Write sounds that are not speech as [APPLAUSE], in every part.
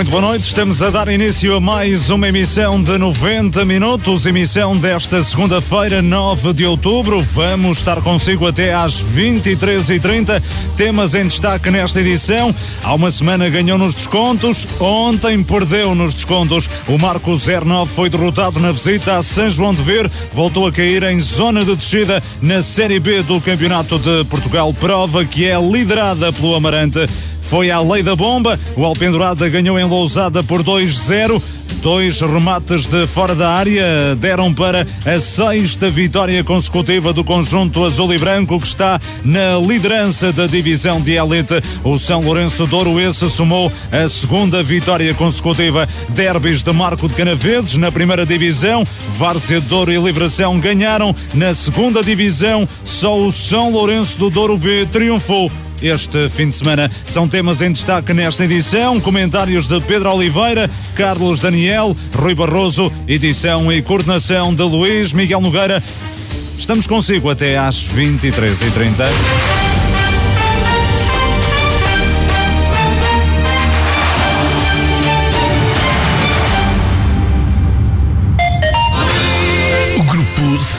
Muito boa noite, estamos a dar início a mais uma emissão de 90 minutos, emissão desta segunda-feira, 9 de outubro. Vamos estar consigo até às 23h30. Temas em destaque nesta edição. Há uma semana ganhou nos descontos, ontem perdeu nos descontos. O Marco 09 foi derrotado na visita a São João de Ver, voltou a cair em zona de descida na Série B do Campeonato de Portugal, prova que é liderada pelo Amarante foi à lei da bomba. O Alpendurada ganhou em Lousada por 2-0. Dois remates de fora da área deram para a sexta vitória consecutiva do conjunto azul e branco que está na liderança da divisão de elite. O São Lourenço Douro esse somou a segunda vitória consecutiva. Derbys de Marco de Canaveses na primeira divisão. Várzea Douro e Livração ganharam na segunda divisão. Só o São Lourenço do Douro B triunfou este fim de semana. São temas em destaque nesta edição. Comentários de Pedro Oliveira, Carlos Daniel, Rui Barroso, edição e coordenação de Luís Miguel Nogueira. Estamos consigo até às 23h30.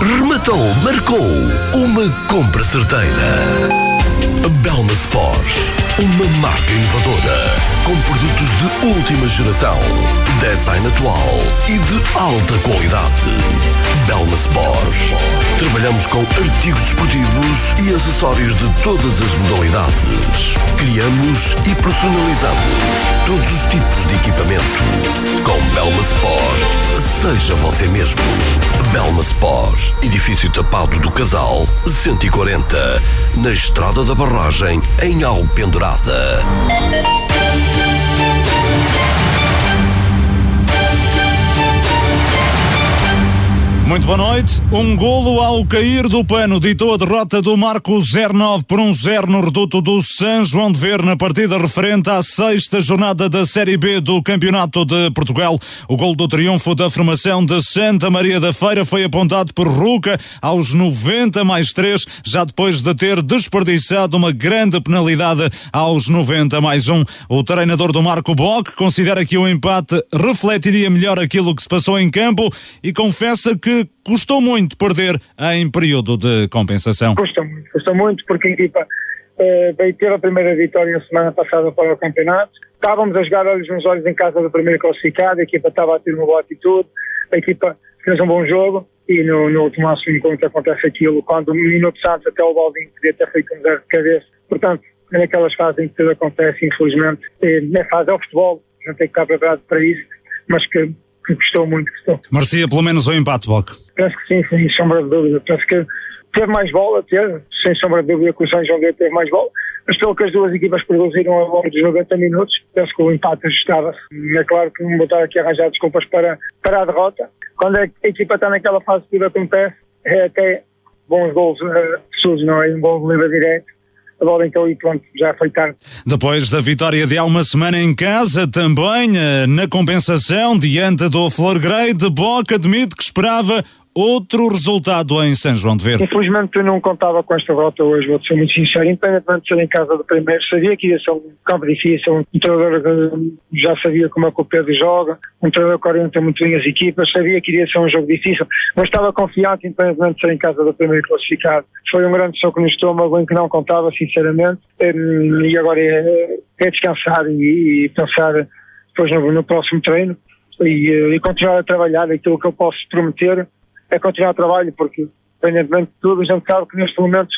rematou, marcou uma compra certeira. Belma Sport, uma marca inovadora com produtos de última geração, design atual e de alta qualidade. Belma Sport. Trabalhamos com artigos desportivos e acessórios de todas as modalidades. Criamos e personalizamos todos os tipos de equipamento. Com Belma Sport, seja você mesmo. Belma Sport, edifício tapado do Casal, 140, na Estrada da Barragem, em Alpendurada. Muito boa noite. Um golo ao cair do pano ditou a derrota do Marco 09 por um 0 no reduto do São João de Ver na partida referente à sexta jornada da Série B do Campeonato de Portugal. O golo do triunfo da formação de Santa Maria da Feira foi apontado por Ruca aos 90 mais 3, já depois de ter desperdiçado uma grande penalidade aos 90 mais 1. O treinador do Marco Bock considera que o empate refletiria melhor aquilo que se passou em campo e confessa que custou muito perder em período de compensação. Custa muito, custa muito porque a equipa eh, veio ter a primeira vitória na semana passada para o campeonato. Estávamos a jogar olhos nos olhos em casa do primeiro classificado, a equipa estava a ter uma boa atitude, a equipa fez um bom jogo e no, no último lance encontro acontece aquilo, quando um minuto antes até o Baldinho podia ter feito um zero de cabeça. Portanto, é naquelas fases em que tudo acontece, infelizmente, é, na fase é o futebol, não tem que estar preparado para isso, mas que que gostou muito. Gostou. Merecia pelo menos o um empate, Boc? Penso que sim, sem sombra de dúvida. Penso que teve mais bola, teve, sem sombra de dúvida que o São João teve mais bola, mas pelo que as duas equipas produziram ao longo dos 90 minutos, penso que o empate ajustava-se. É claro que não vou estar aqui a arranjar desculpas para, para a derrota. Quando a equipa está naquela fase que acontece, é até bons gols uh, surge, não é? Um gol livre direto então e pronto, já foi tarde. Depois da vitória de há uma semana em casa, também eh, na compensação, diante do Flor Grey, de Boca admite que esperava outro resultado em São João de Verde. Infelizmente eu não contava com esta volta hoje, vou ser muito sincero, independentemente de ser em casa do primeiro, sabia que ia ser um campo difícil, um treinador que já sabia como é que o Pedro joga, um treinador que orienta muito bem as equipas, sabia que iria ser um jogo difícil, mas estava confiante independentemente de ser em casa do primeiro classificado. Foi um grande soco no estômago em que não contava, sinceramente, e agora é, é descansar e, e pensar depois no, no próximo treino. E, e continuar a trabalhar aquilo que eu posso prometer é continuar o trabalho, porque, independentemente de tudo, a gente sabe que neste momento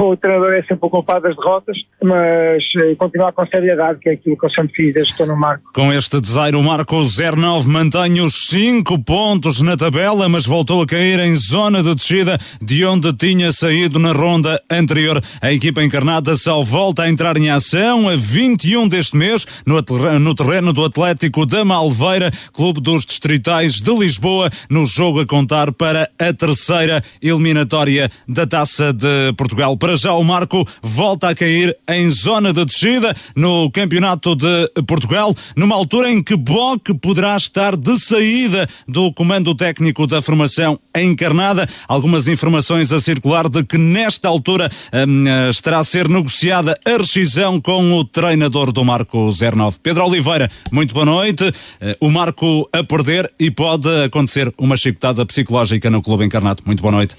o treinador é sempre o culpado das derrotas, mas eh, continuar com seriedade, que é aquilo que eu sempre fiz desde que estou no Marco. Com este desaire, o Marco 09 mantém os 5 pontos na tabela, mas voltou a cair em zona de descida de onde tinha saído na ronda anterior. A equipa encarnada só volta a entrar em ação a 21 deste mês no, no terreno do Atlético da Malveira, clube dos distritais de Lisboa, no jogo a contar para a terceira eliminatória da Taça de Portugal. Para já o Marco volta a cair em zona de descida no Campeonato de Portugal, numa altura em que Bock poderá estar de saída do comando técnico da formação encarnada. Algumas informações a circular de que nesta altura hum, estará a ser negociada a rescisão com o treinador do Marco 09. Pedro Oliveira, muito boa noite. Eh, o Marco a perder e pode acontecer uma chicotada psicológica no clube encarnado. Muito boa noite.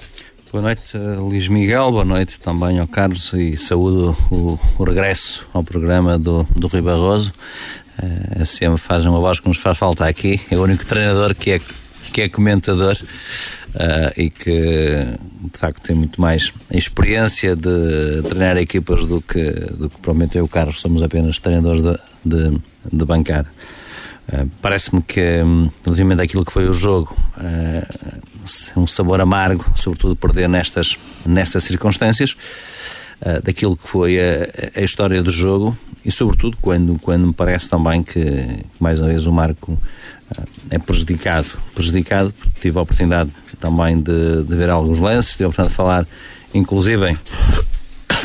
Boa noite, eh, Luís Miguel. Boa noite também ao Carlos e saúdo o, o regresso ao programa do, do Rui Barroso. Uh, sempre faz uma voz que nos faz falta aqui. É o único treinador que é, que é comentador uh, e que, de facto, tem muito mais experiência de treinar equipas do que, do que provavelmente eu, Carlos. Somos apenas treinadores de, de, de bancada. Uh, Parece-me que, um, relativamente àquilo que foi o jogo, uh, um sabor amargo, sobretudo perder nestas, nestas circunstâncias, uh, daquilo que foi a, a, história do jogo e, sobretudo, quando, quando me parece também que, mais uma vez, o Marco é prejudicado. Prejudicado, porque tive a oportunidade também de, de ver alguns lances, tive a oportunidade de falar, inclusive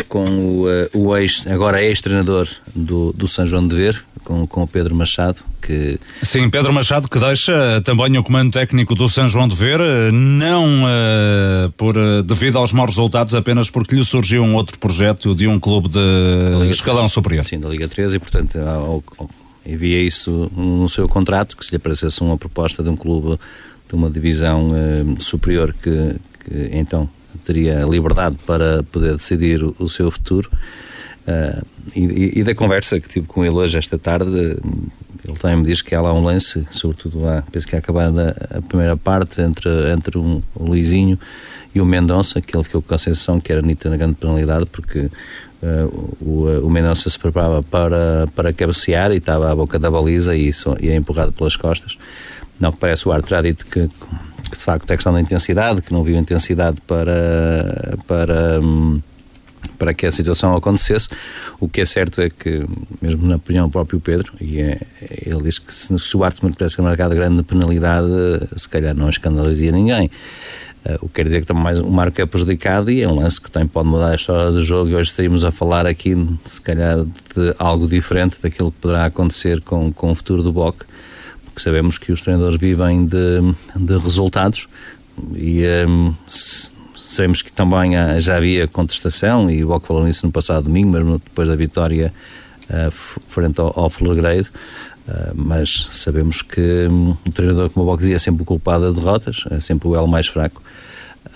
com o, o ex, agora ex-treinador do, do São João de Ver, com, com o Pedro Machado, que... Sim, Pedro Machado que deixa também o comando técnico do São João de Ver, não uh, por, devido aos maus resultados, apenas porque lhe surgiu um outro projeto de um clube de escalão superior. Sim, da Liga 13 e, portanto, ao, ao, envia isso no seu contrato, que se lhe aparecesse uma proposta de um clube de uma divisão uh, superior que, que então teria liberdade para poder decidir o, seu futuro. Uh, e, e, da conversa que tive com ele hoje esta tarde, ele também me diz que há lá um lance, sobretudo lá, penso que é acabar a, primeira parte entre, entre um, o Luizinho e o Mendonça, que ele ficou com a sensação que era Nita na grande penalidade, porque uh, o, o Mendonça se preparava para, para cabecear e estava à boca da baliza e, e é empurrado pelas costas. Não que parece o já dito que, que de facto é questão da intensidade, que não viu intensidade para. para para que a situação acontecesse. O que é certo é que, mesmo na opinião do próprio Pedro, e é, ele diz que se, se o árbitro tivesse marcado grande penalidade, se calhar não escandalizaria ninguém. Uh, o que quer dizer que também o Marco é prejudicado e é um lance que também pode mudar a história do jogo e hoje estaríamos a falar aqui, se calhar, de algo diferente daquilo que poderá acontecer com, com o futuro do BOC, porque sabemos que os treinadores vivem de, de resultados e um, Sabemos que também já havia contestação e o Boc falou nisso no passado domingo, mesmo depois da vitória uh, frente ao, ao. Uh, mas sabemos que um, o treinador, como o Boc dizia, é sempre o culpado de derrotas, é sempre o elo mais fraco.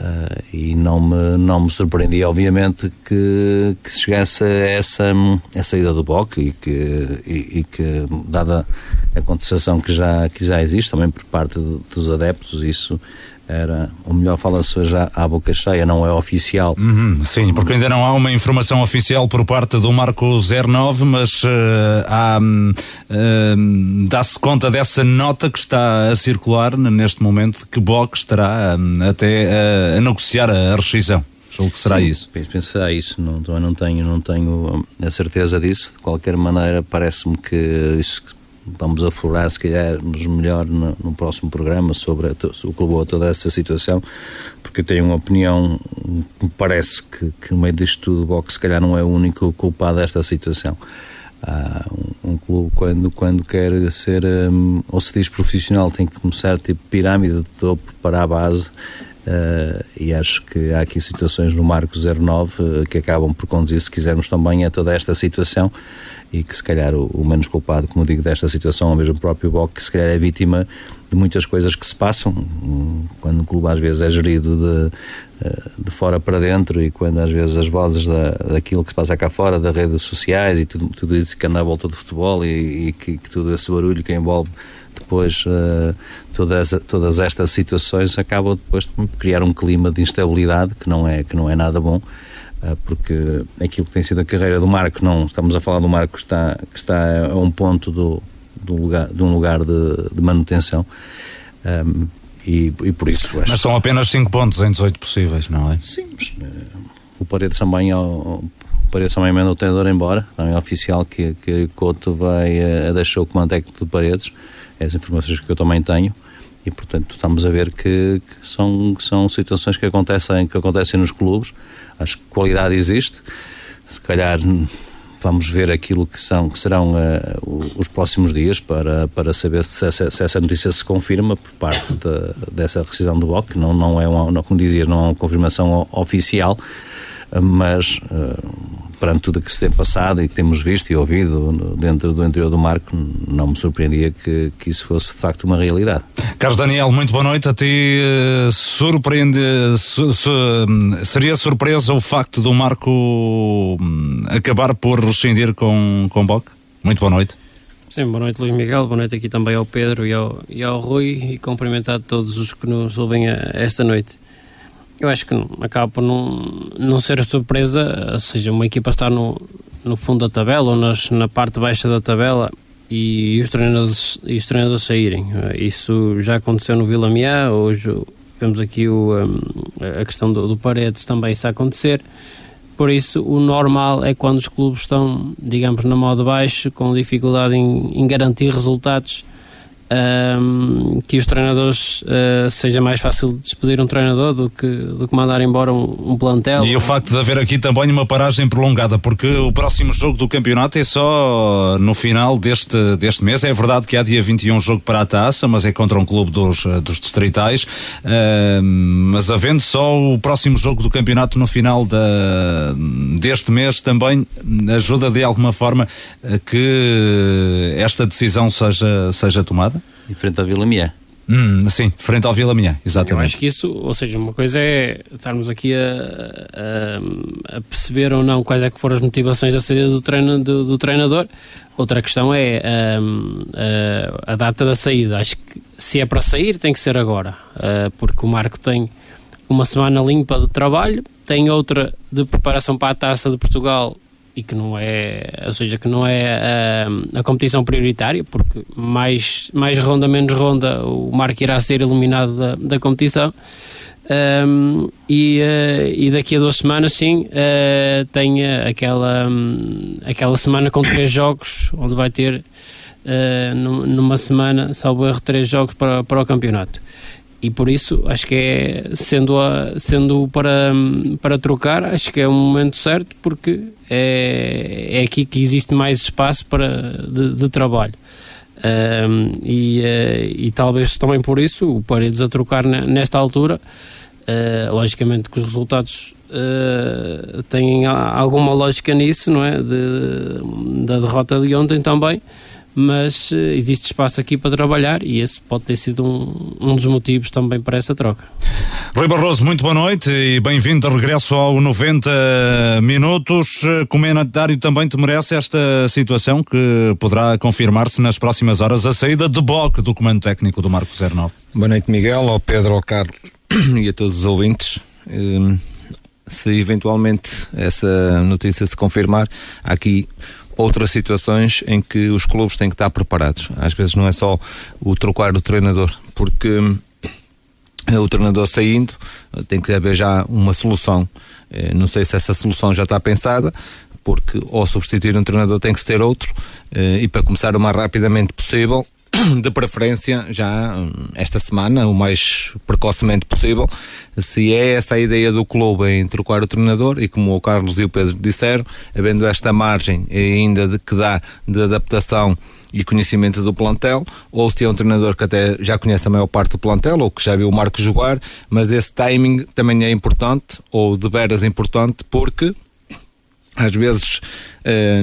Uh, e não me, não me surpreendia, obviamente, que, que chegasse a essa, essa ida do Boc e que, e, e, que, dada a contestação que já, que já existe, também por parte dos adeptos, isso era o melhor fala-se já à boca cheia, não é oficial. Uhum, sim, porque ainda não há uma informação oficial por parte do Marco 09, mas uh, uh, dá-se conta dessa nota que está a circular neste momento que Bock estará uh, até a negociar a rescisão. O que será Sim, isso? Será isso. Não, não tenho, não tenho a certeza disso. De qualquer maneira, parece-me que isso vamos aflorar, se calhar, melhor no, no próximo programa sobre a, o que levou a toda essa situação, porque eu tenho uma opinião, me parece que, que no meio disto tudo o Box se calhar não é o único culpado desta situação. Ah, um, um, clube quando, quando quer ser um, ou se diz profissional tem que começar tipo pirâmide de topo para a base Uh, e acho que há aqui situações no Marco 09 uh, que acabam por conduzir, se quisermos, também a toda esta situação. E que se calhar o, o menos culpado, como digo, desta situação, mesmo o próprio Boc, que se calhar é vítima de muitas coisas que se passam, quando o clube às vezes é gerido de, eh, de fora para dentro e quando às vezes as vozes da, daquilo que se passa cá fora, das redes sociais e tudo, tudo isso que anda à volta do futebol e, e que, que, todo esse barulho que envolve depois uh, todas, todas estas situações acabam depois por criar um clima de instabilidade que não é, que não é nada bom uh, porque aquilo que tem sido a carreira do Marco, não estamos a falar do Marco que está, que está a um ponto do, do lugar, de um lugar de, de manutenção. Um, e, e, por isso acho Mas são apenas 5 pontos em 18 possíveis, não é? Sim, mas, uh, o Paredes também, o Paredes também manda o treinador embora, também é oficial que, que Couto vai deixar o comando técnico de Paredes, é as informações que eu também tenho e portanto estamos a ver que, que, são, que são situações que acontecem, que acontecem nos clubes, acho que qualidade existe, se calhar vamos ver aquilo que, são, que serão uh, os próximos dias para, para saber se essa, se essa notícia se confirma por parte de, dessa decisão do BOC, não, não é uma, como dizias, não é uma confirmação oficial, mas uh, perante tudo o que se tem passado e que temos visto e ouvido dentro do interior do Marco, não me surpreendia que, que isso fosse de facto uma realidade. Carlos Daniel, muito boa noite. A ti eh, surpreende, su, su, seria surpresa o facto do Marco hum, acabar por rescindir com, com Boc? Muito boa noite. Sim, boa noite Luís Miguel, boa noite aqui também ao Pedro e ao, e ao Rui e cumprimentar todos os que nos ouvem a, esta noite eu acho que não, acaba por não, não ser surpresa, ou seja, uma equipa estar no, no fundo da tabela ou nas, na parte baixa da tabela e, os treinadores, e os treinadores saírem. Isso já aconteceu no Vila Miá, hoje vemos aqui o, a questão do, do Paredes também isso a acontecer. Por isso, o normal é quando os clubes estão, digamos, na moda baixo, com dificuldade em, em garantir resultados um, que os treinadores uh, seja mais fácil despedir um treinador do que, do que mandar embora um, um, plantel. E o facto de haver aqui também uma paragem prolongada, porque o próximo jogo do campeonato é só no final deste, deste mês. É verdade que há dia 21 jogo para a taça, mas é contra um clube dos, dos distritais. Uh, mas havendo só o próximo jogo do campeonato no final da, deste mês, também ajuda de alguma forma a que esta decisão seja, seja tomada? Em frente ao Vila Mié. Hum, sim, frente ao Vila Mié, exatamente. Eu acho que isso, ou seja, uma coisa é estarmos aqui a, a, a, perceber ou não quais é que foram as motivações da saída do, treino, do, do treinador. Outra questão é a, a, data da saída. Acho que se é para sair, tem que ser agora, uh, porque o Marco tem uma semana limpa de trabalho, tem outra de preparação para a taça de Portugal e que não é, ou seja, que não é a, a, competição prioritária, porque mais, mais ronda, menos ronda, o Marco irá ser eliminado da, da competição. Um, e, uh, e daqui a duas semanas, sim, uh, tem aquela, um, aquela semana com três jogos, onde vai ter uh, numa semana, salvo erro, três jogos para, para o campeonato e por isso acho que é sendo a, sendo para para trocar acho que é o momento certo porque é, é aqui que existe mais espaço para de, de trabalho. Um, e, uh, e talvez também por isso o Paredes a trocar nesta altura uh, logicamente que os resultados uh, têm alguma lógica nisso não é? De, da derrota de ontem também mas uh, existe espaço aqui para trabalhar e esse pode ter sido um, um dos motivos também para essa troca. Rui Barroso, muito boa noite e bem-vindo de regresso ao 90 Minutos. Comentário também te merece esta situação que poderá confirmar-se nas próximas horas a saída de Boc do comando técnico do Marco 09. Boa noite, Miguel, ao Pedro, ao Carlos [CLEARS THROAT] e a todos os ouvintes. Um, se eventualmente essa notícia se confirmar, há aqui outras situações em que os clubes têm que estar preparados. Às vezes não é só o trocar o treinador, porque eh, o treinador saindo tem que haver já uma solução. Eh, não sei se essa solução já está pensada, porque ao substituir um treinador tem que se ter outro, eh, e para começar o mais rapidamente possível, [COUGHS] de preferência já hum, esta semana, o mais precocemente possível. Se é essa a ideia do clube em trocar o treinador, e como o Carlos e o Pedro disseram, havendo esta margem ainda de que dá de adaptação e conhecimento do plantel, ou se é um treinador que até já conhece a maior parte do plantel, ou que já viu o Marco jogar, mas esse timing também é importante, ou de veras importante, porque às vezes é,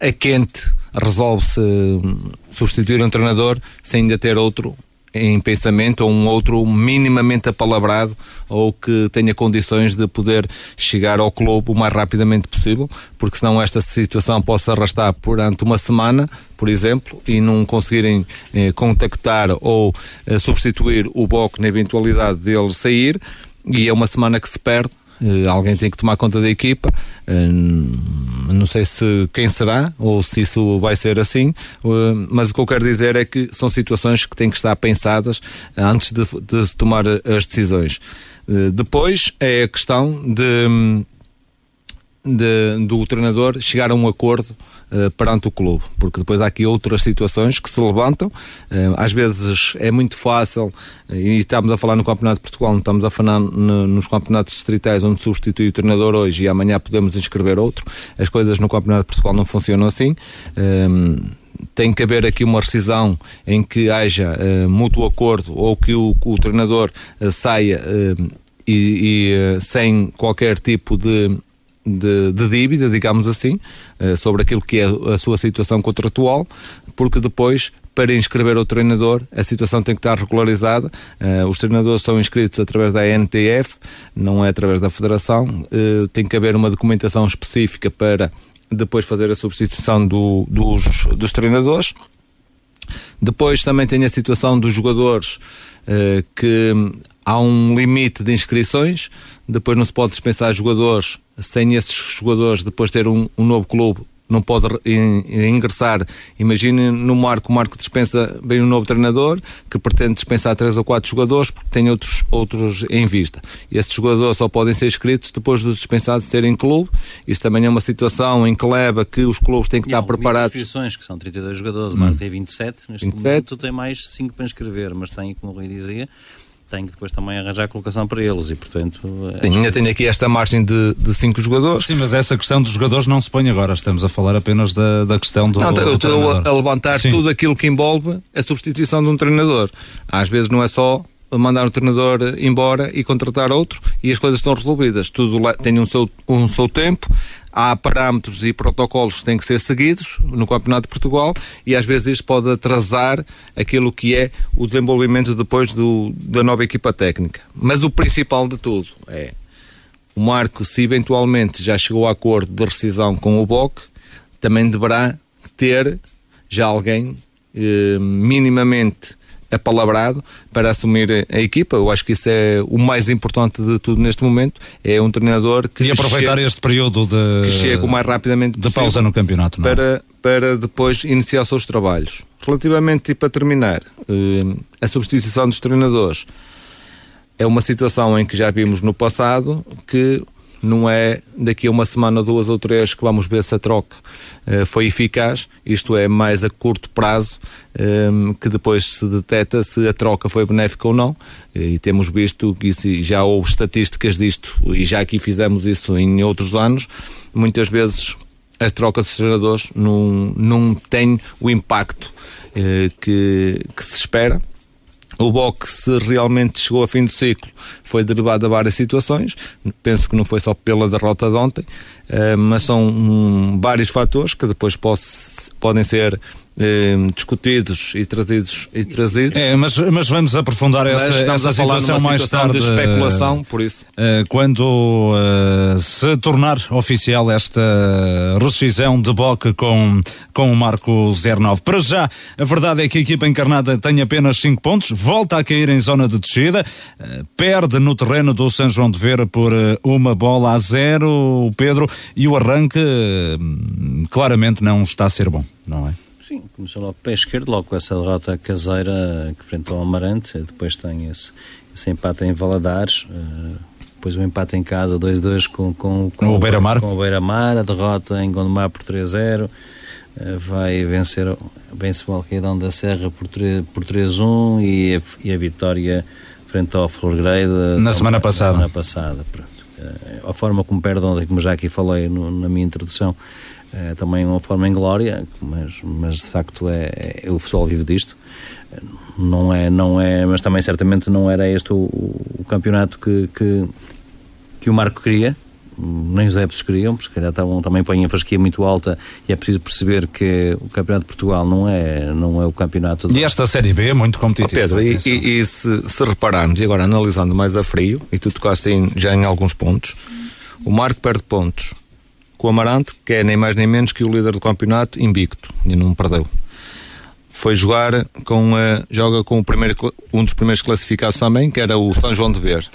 é quente resolve-se substituir um treinador sem ainda ter outro em pensamento ou um outro minimamente apalabrado ou que tenha condições de poder chegar ao clube o mais rapidamente possível, porque senão esta situação pode se arrastar durante uma semana, por exemplo, e não conseguirem eh, contactar ou eh, substituir o BOC na eventualidade dele sair, e é uma semana que se perde alguém tem que tomar conta da equipa. Uh, não sei se quem será ou se isso vai ser assim, mas o que eu quero dizer é que são situações que têm que estar pensadas antes de, de se tomar as decisões. depois é a questão de, de, do treinador chegar a um acordo uh, perante o clube, porque depois há aqui outras situações que se levantam. Uh, às vezes é muito fácil, uh, e estamos a falar no Campeonato de Portugal, não estamos a falar no, nos campeonatos distritais onde substitui o treinador hoje e amanhã podemos inscrever outro. As coisas no Campeonato de Portugal não funcionam assim. tem que haver aqui uma rescisão em que haja mútuo acordo ou que o, o treinador saia e, e sem qualquer tipo de de, de dívida, digamos assim, uh, sobre aquilo que é a sua situação contratual, porque depois para inscrever o treinador, a situação tem que estar regularizada. Uh, os treinadores são inscritos através da NTF, não é através da Federação. Uh, tem que haver uma documentação específica para depois fazer a substituição do, dos, dos treinadores. Depois também tem a situação dos jogadores uh, que há um limite de inscrições, depois não se pode dispensar jogadores sem esses jogadores depois ter um, um novo clube não pode ingressar. Imagine no Marco, o Marco dispensa bem um novo treinador que pretende dispensar três ou quatro jogadores porque tem outros, outros em vista. E esses jogadores só podem ser inscritos depois dos dispensados serem clube. Isso também é uma situação em que leva que os clubes têm que e estar preparados. inscrições, que são 32 jogadores, hum. o Marco tem 27, neste 27. momento tem mais 5 para inscrever, mas tem, como o Rui dizia, tem que depois também arranjar a colocação para eles e, portanto. É... ainda tenho aqui esta margem de, de cinco jogadores. Sim, mas essa questão dos jogadores não se põe agora, estamos a falar apenas da, da questão do. Não, eu estou a, a levantar Sim. tudo aquilo que envolve a substituição de um treinador. Às vezes não é só mandar o treinador embora e contratar outro e as coisas estão resolvidas. Tudo tem um seu, um seu tempo, há parâmetros e protocolos que têm que ser seguidos no Campeonato de Portugal e às vezes isto pode atrasar aquilo que é o desenvolvimento depois do, da nova equipa técnica. Mas o principal de tudo é o Marco, se eventualmente já chegou a acordo de rescisão com o BOC, também deverá ter já alguém eh, minimamente apalabrado para assumir a equipa. Eu acho que isso é o mais importante de tudo neste momento. É um treinador que. E aproveitar chega, este período de. Que chega o mais rapidamente de pausa no campeonato, não é? para, para depois iniciar os seus trabalhos. Relativamente, e para terminar, eh, a substituição dos treinadores é uma situação em que já vimos no passado que não é daqui a uma semana, duas ou três que vamos ver se a troca uh, foi eficaz, isto é mais a curto prazo, um, ehm, que depois se detecta se a troca foi benéfica ou não, e temos visto que isso, já houve estatísticas disto, e já aqui fizemos isso em outros anos, muitas vezes as trocas de treinadores não, não têm o impacto uh, que, que se espera o BOC, se realmente chegou a fim do ciclo, foi derivado a várias situações. Penso que não foi só pela derrota de ontem, eh, mas são um, vários fatores que depois podem ser eh, discutidos e trazidos, e trazidos. É, mas, mas vamos aprofundar mas essa, essa situação mais tarde. de especulação, por isso. Eh, quando uh, se tornar oficial esta rescisão de Boca com, com o Marco 09. Para já, a verdade é que a equipa encarnada tem apenas 5 pontos, volta a cair em zona de descida, uh, perde no terreno do São João de Vera por uh, uma bola a zero, o Pedro, e o arranque claramente não está a ser bom, não é? Sim, começou logo pé esquerdo, logo com essa derrota caseira que enfrentou ao Amarante, depois tem esse, esse empate em Valadares, uh, depois o empate em casa 2-2 com, com, com, o Beira-Mar, com o Beira-Mar, a derrota em Gondomar por 3-0, uh, eh, vai vencer vence o Alqueidão da Serra por 3-1 por 3 e, a, e a vitória frente ao Florgrade na semana passada. Semana passada uh, a forma como perde ontem, como já aqui falei no, na minha introdução, é também uma forma em glória, mas, mas de facto é, é, o futebol vive disto. Não é, não é, mas também certamente não era este o, o campeonato que, que, que o Marco queria, nem os adeptos queriam, porque se calhar estavam, também põem a fasquia muito alta e é preciso perceber que o Campeonato de Portugal não é, não é o campeonato. De... E esta Série B é muito competitiva. Oh Pedro, e, e, e, se, se repararmos, e agora analisando mais a frio, e tu tocaste em, já em alguns pontos, o Marco perde pontos com o Amarante, que é nem mais nem menos que o líder do campeonato, invicto, e não perdeu. Foi jogar com, uh, joga com o primeiro, um dos primeiros classificados também, que era o São João de Ver.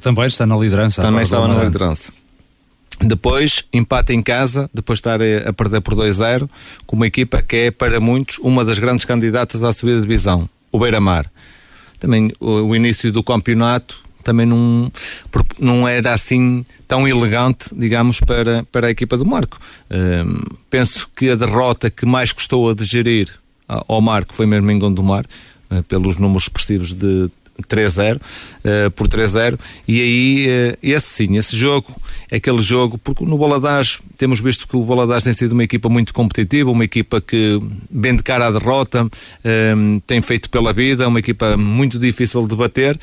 também está na liderança. Também estava na liderança. Depois, empate em casa, depois de estar a perder por 2-0, com uma equipa que é, para muitos, uma das grandes candidatas à subida de divisão, o Beira-Mar. Também o, o início do campeonato também não, não era assim tão elegante, digamos, para, para a equipa do Marco. Um, penso que a derrota que mais custou a digerir ao Marco foi mesmo em Gondomar, uh, pelos números expressivos de 3-0, uh, eh, por 3-0, e aí uh, esse sim, esse jogo aquele jogo, porque no Boladás temos visto que o Boladás tem sido uma equipa muito competitiva, uma equipa que bem de cara à derrota, um, tem feito pela vida, uma equipa muito difícil de bater,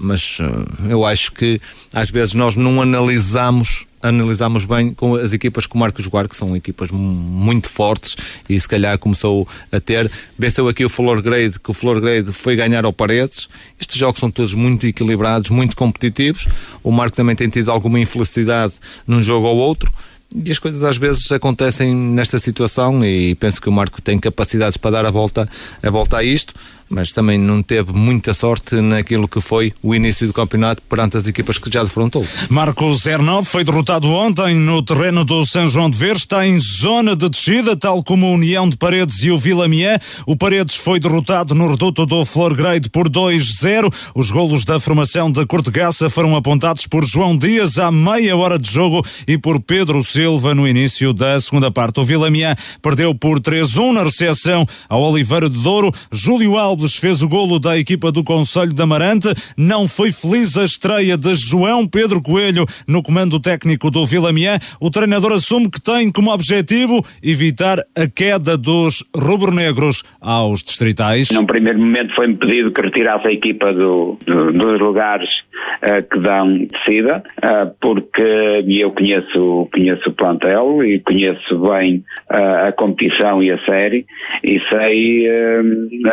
mas eh, eu acho que às vezes nós não analisamos analisamos bem com as equipas que o Marcos jogar, que são equipas muito fortes e se calhar começou a ter. Venceu aqui o Flor Grade, que o Flor Grade foi ganhar ao Paredes. Estes jogos são todos muito equilibrados, muito competitivos. O Marco também tem tido alguma infelicidade num jogo ou outro. E as coisas às vezes acontecem nesta situação e penso que o Marco tem capacidades para dar a volta, a volta a isto mas também não teve muita sorte naquilo que foi o início do campeonato perante as equipas que já defrontou. Marcos 09 foi derrotado ontem no terreno do São João de Ver, está em zona de descida, tal como a União de Paredes e o Vila Mié. O Paredes foi derrotado no reduto do Flor Grade por 2-0. Os golos da formação da Cortegaça foram apontados por João Dias à meia hora de jogo e por Pedro Silva no início da segunda parte. O Vila Mié perdeu por 3-1 na recepção ao Oliveira de Douro. Júlio Alves Alves fez o golo da equipa do Conselho da Amarante. Não foi feliz a estreia de João Pedro Coelho no comando técnico do Vilamié. O treinador assume que tem como objetivo evitar a queda dos rubro-negros aos distritais. Num primeiro momento foi-me pedido que retirasse a equipa do, do, dos lugares uh, que dão descida, uh, porque eu conheço, conheço o plantel e conheço bem uh, a competição e a série e sei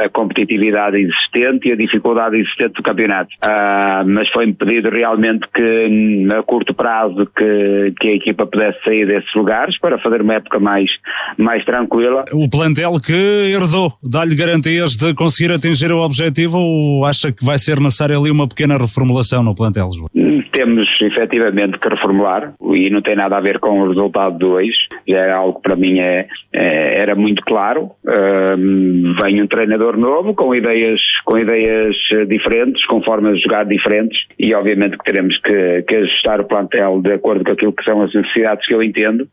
a competitividade existente e a dificuldade existente do campeonato. Ah, mas foi-me pedido realmente que a curto prazo que, que a equipa pudesse sair desses lugares para fazer uma época mais, mais tranquila. O plantel que herdou dá-lhe garantias de conseguir atingir o objetivo ou acha que vai ser necessária ali uma pequena reformulação no plantel, João? Temos efetivamente que reformular e não tem nada a ver com o resultado do hoje, já era algo para mim é, é era muito claro. Um, vem um treinador novo com ideias, com ideias diferentes, com formas de jogar diferentes e obviamente que teremos que, que ajustar o plantel de acordo com aquilo que são as necessidades que eu entendo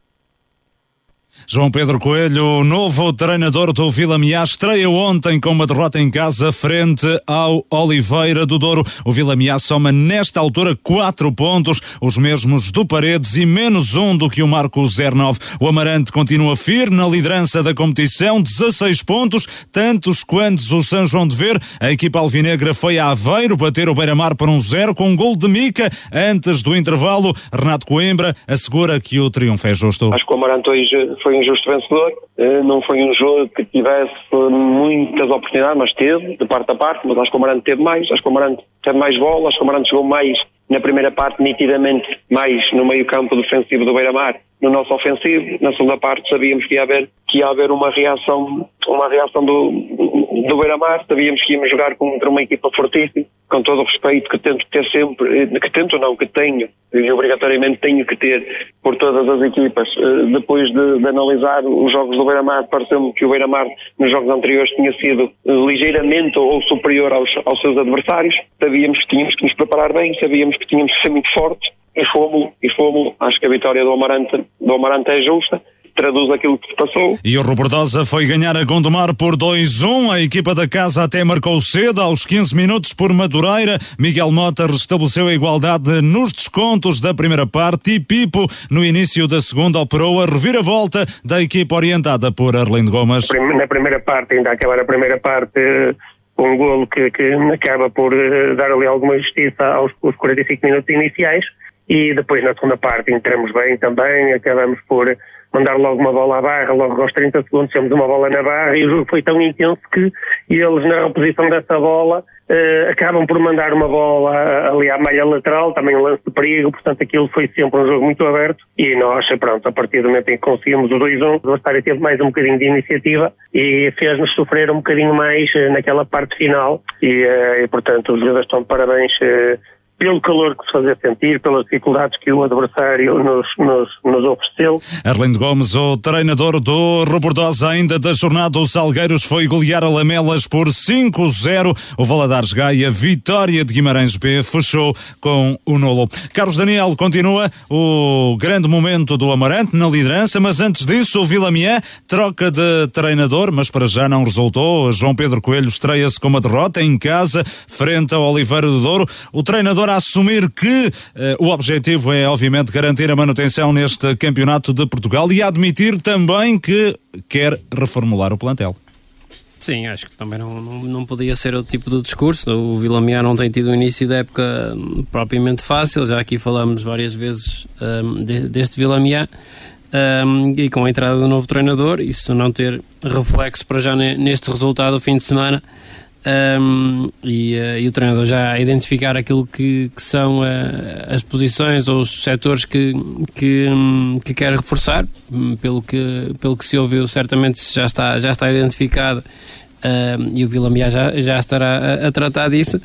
João Pedro Coelho, novo treinador do Vila Miá, estreia ontem com uma derrota em casa frente ao Oliveira do Douro. O Vila Miá soma nesta altura quatro pontos, os mesmos do Paredes e menos um do que o Marco 09. O Amarante continua firme na liderança da competição, 16 pontos, tantos quantos o São João de Ver. A equipa alvinegra foi a Aveiro bater o Beira-Mar por um zero com um gol de Mica antes do intervalo. Renato Coimbra assegura que o triunfo é justo. Acho que o Amarante hoje foi um justo vencedor. Eh, não foi um jogo que tivesse muitas oportunidades, mas teve, de parte a parte, mas acho que o Amarante teve mais, acho que o Amarante teve mais bola, acho que o Amarante chegou mais na primeira parte, nitidamente mais no meio campo defensivo do Beira-Mar, no nosso ofensivo. Na segunda parte sabíamos que ia haver, que ia haver uma reação, uma reação do, do Beira-Mar, sabíamos que íamos jogar contra uma equipa fortíssima, com todo o respeito que tento ter sempre, eh, que tento não, que tenho, e obrigatoriamente tenho que ter por todas as equipas. Eh, depois de, de analisar os jogos do Beira-Mar, pareceu-me que o Beira-Mar nos jogos anteriores tinha sido ligeiramente ou superior aos, aos seus adversários. Sabíamos que tínhamos que nos preparar bem, sabíamos que tínhamos que ser muito fortes e fomos, e fomos. Acho que a vitória do Amarante, do Amarante é justa traduz aquilo que se passou. E o Robordosa foi ganhar a Gondomar por 2-1. A equipa da casa até marcou cedo, aos 15 minutos por Madureira. Miguel Mota restabeleceu a igualdade nos descontos da primeira parte e Pipo, no início da segunda, operou a reviravolta da equipa orientada por Arlindo Gomes. Na primeira parte, ainda acabar a primeira parte um golo que, que acaba por eh, dar ali alguma justiça aos, aos 45 minutos iniciais. E depois na segunda parte entramos bem também, acabamos por mandar logo uma bola à barra, logo aos 30 segundos temos uma bola na barra e o jogo foi tão intenso que eles na reposição dessa bola uh, acabam por mandar uma bola ali à malha lateral, também um lance de perigo, portanto aquilo foi sempre um jogo muito aberto e nós, pronto, a partir do momento em que conseguimos o 2-1, o Bastária teve mais um bocadinho de iniciativa e fez-nos sofrer um bocadinho mais uh, naquela parte final e, uh, e, portanto os jogadores estão de parabéns pelo calor que se fazia sentir, pelas dificuldades que o adversário nos, nos, nos ofereceu. Arlindo Gomes, o treinador do Rebordosa ainda da jornada, os Salgueiros foi golear a Lamelas por 5-0. O Valadares Gaia, vitória de Guimarães B, fechou com o Nolo. Carlos Daniel continua o grande momento do Amarante na liderança, mas antes disso o Vilamié troca de treinador, mas para já não resultou. João Pedro Coelho estreia-se com uma derrota em casa, frente ao Oliveira do Douro. O treinador a assumir que eh, o objetivo é, obviamente, garantir a manutenção neste campeonato de Portugal e admitir também que quer reformular o plantel. Sim, acho que também não, não, não, podia ser o tipo de discurso. O Vilamiar não tem tido um início da época hum, propriamente fácil, já aqui falamos várias vezes um, de, deste Vilamiar. Um, e com a entrada do novo treinador, isso não ter reflexo para já neste resultado do fim de semana, um, e, uh, e, o treinador já identificar aquilo que, que são uh, as posições ou os setores que, que, um, que quer reforçar, um, pelo, que, pelo que se ouviu, certamente já está, já está identificado uh, e o Vila Miá já, já estará a, a tratar disso.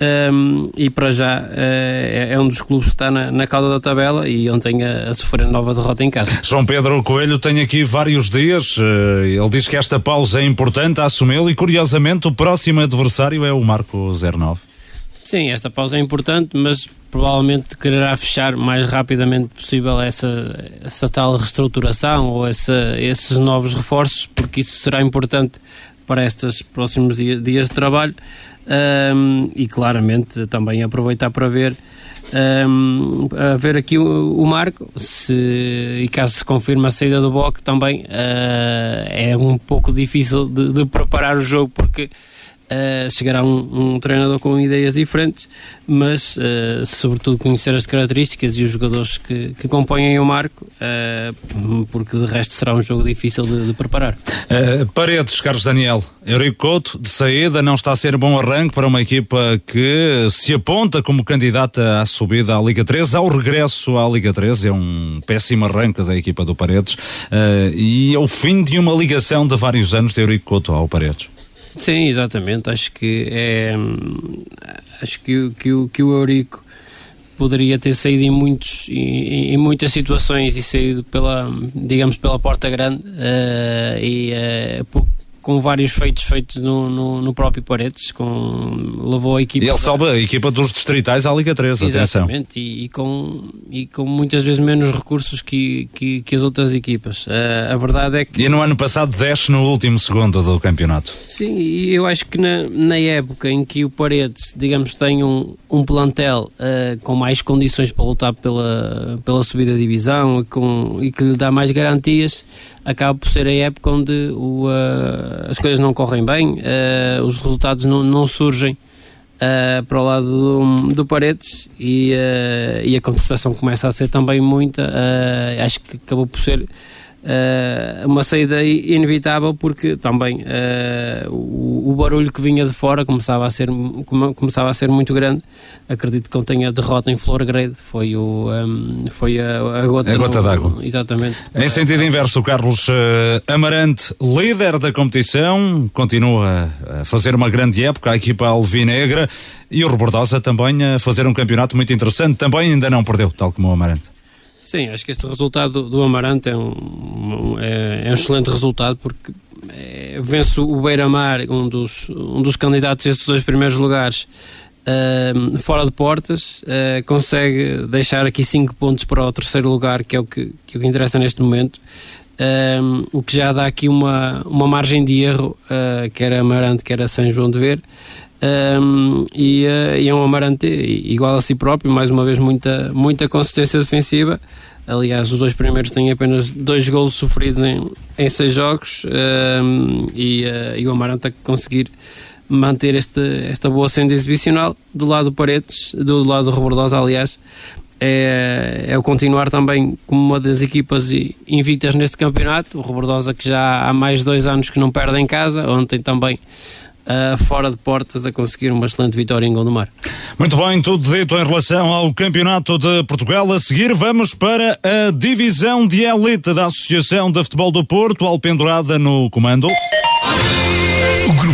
Um, e para já uh, é, é, um dos clubes que está na, na cauda da tabela e ontem a, a sofrer nova derrota em casa. João Pedro Coelho tem aqui vários dias. Uh, ele diz que esta pausa é importante a assumi-lo e curiosamente o próximo adversário é o Marco 09. Sim, esta pausa é importante, mas provavelmente quererá fechar mais rapidamente possível essa, essa tal reestruturação ou essa, esses novos reforços, porque isso será importante para estes próximos dias, dias de trabalho um, e claramente também aproveitar para ver um, a ver aqui o, o, Marco se, e caso se confirme a saída do Boc também uh, é um pouco difícil de, de preparar o jogo porque Uh, chegará um, um, treinador com ideias diferentes, mas uh, sobretudo conhecer as características e os jogadores que, que compõem o marco, uh, porque de resto será um jogo difícil de, de preparar. Paredes, Carlos Daniel, Eurico Couto, de saída, não está a ser bom arranque para uma equipa que se aponta como candidata à subida à Liga 3, ao regresso à Liga 3, é um péssimo arranque da equipa do Paredes e é o fim de uma ligação de vários anos de Eurico Couto ao Paredes. Sim, exatamente. Acho que é. Acho que, que, que o Eurico poderia ter saído em, muitos, em, em, muitas situações e saído pela, digamos, pela porta grande uh, e uh, com vários feitos feitos no, no, no, próprio Paredes, com, levou a equipa. E ele salva a equipa dos distritais à Liga 3, Exatamente, atenção. E, e, com, e com muitas vezes menos recursos que, que, que as outras equipas. Uh, a verdade é que. E no ano passado desce no último segundo do campeonato. Sim, e eu acho que na, na época em que o Paredes, digamos, tem um, um plantel uh, com mais condições para lutar pela, pela subida da divisão e, com, e que lhe dá mais garantias acaba por ser a época onde o, uh, as coisas não correm bem, uh, os resultados não, não surgem uh, para o lado do, do Paredes e, e a contestação começa a ser também muita. acho que acabou por ser uh, uma saída inevitável porque também uh, o, o, barulho que vinha de fora começava a ser, começava a ser muito grande. Acredito que ontem a derrota em Florgrade foi, o, um, foi a, a gota, a gota d'água. Exatamente. Em sentido inverso, o Carlos uh, Amarante, líder da competição, continua a fazer uma grande época, a equipa alvinegra e o Rebordosa também a fazer um campeonato muito interessante. Também ainda não perdeu, tal como o Amarante. Sim, acho que este resultado do Amarante é um, é, é um excelente resultado porque é, vence o Beira-Mar, um dos, um dos candidatos a estes dois primeiros lugares, uh, fora de portas, uh, consegue deixar aqui 5 pontos para o terceiro lugar, que é o que, que, é o que interessa neste momento. Um, o que já dá aqui uma, uma margem de erro, uh, quer a Amarante, quer a São João de Ver, um, e, uh, e, é um Amarante igual a si próprio, mais uma vez muita, muita consistência defensiva. Aliás, os dois primeiros têm apenas dois golos sofridos em, em seis jogos um, e, uh, e o Amarante a conseguir manter este, esta boa senda exibicional do lado do Paredes, do lado do Rebordosa, aliás, é, é o continuar também como uma das equipas invictas neste campeonato. O Rebordosa que já há mais de dois anos que não perde em casa, ontem também uh, fora de portas a conseguir uma excelente vitória em Gondomar. Muito bem, tudo dito em relação ao Campeonato de Portugal. A seguir vamos para a divisão de elite da Associação de Futebol do Porto, alpendurada no comando. Grupo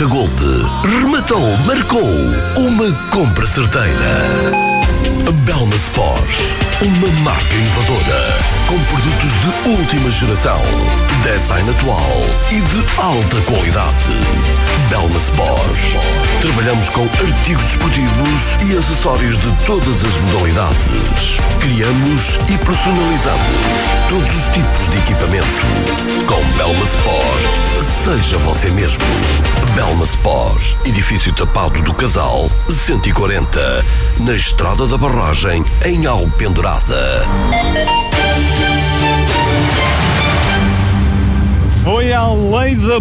Gold, rematou, marcou. Uma compra certeira. Belma Sport, uma marca inovadora, com produtos de última geração, design atual e de alta qualidade. Belma Sport. Trabalhamos com artigos desportivos e acessórios de todas as modalidades. Criamos e personalizamos todos os tipos de equipamento. Com Belma Sport, seja você mesmo. Belma Sport, edifício tapado do Casal, 140, na Estrada da Barragem, em Alpendurada.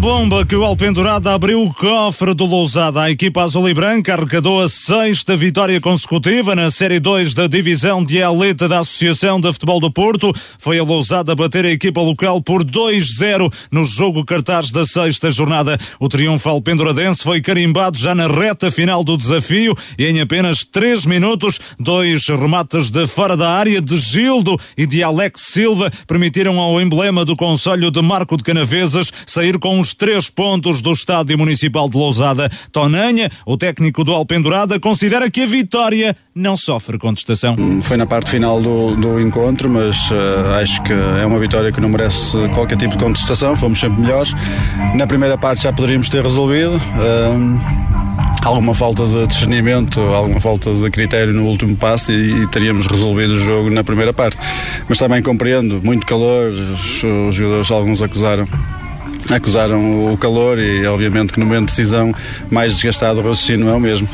Bomba que o Alpendurada abriu o cofre do Lousada. A equipa azul e branca arrecadou a sexta vitória consecutiva na Série 2 da Divisão de Elite da Associação de Futebol do Porto. Foi a Lousada bater a equipa local por 2-0 no jogo cartaz da sexta jornada. O triunfo alpenduradense foi carimbado já na reta final do desafio e em apenas 3 minutos, dois remates de fora da área de Gildo e de Alex Silva permitiram ao emblema do Conselho de Marco de Canaveses sair com os três pontos do Estádio Municipal de Lousada. Tonanha, o técnico do Alpendurada, considera que a vitória não sofre contestação. Foi na parte final do, do encontro, mas uh, acho que é uma vitória que não merece qualquer tipo de contestação. Fomos sempre melhores. Na primeira parte já poderíamos ter resolvido. Uh, alguma falta de discernimento, alguma falta de critério no último passo e, e, teríamos resolvido o jogo na primeira parte. Mas também compreendo, muito calor, os, os jogadores alguns acusaram acusaram o calor e obviamente que no momento de decisão mais desgastado o raciocínio é o mesmo.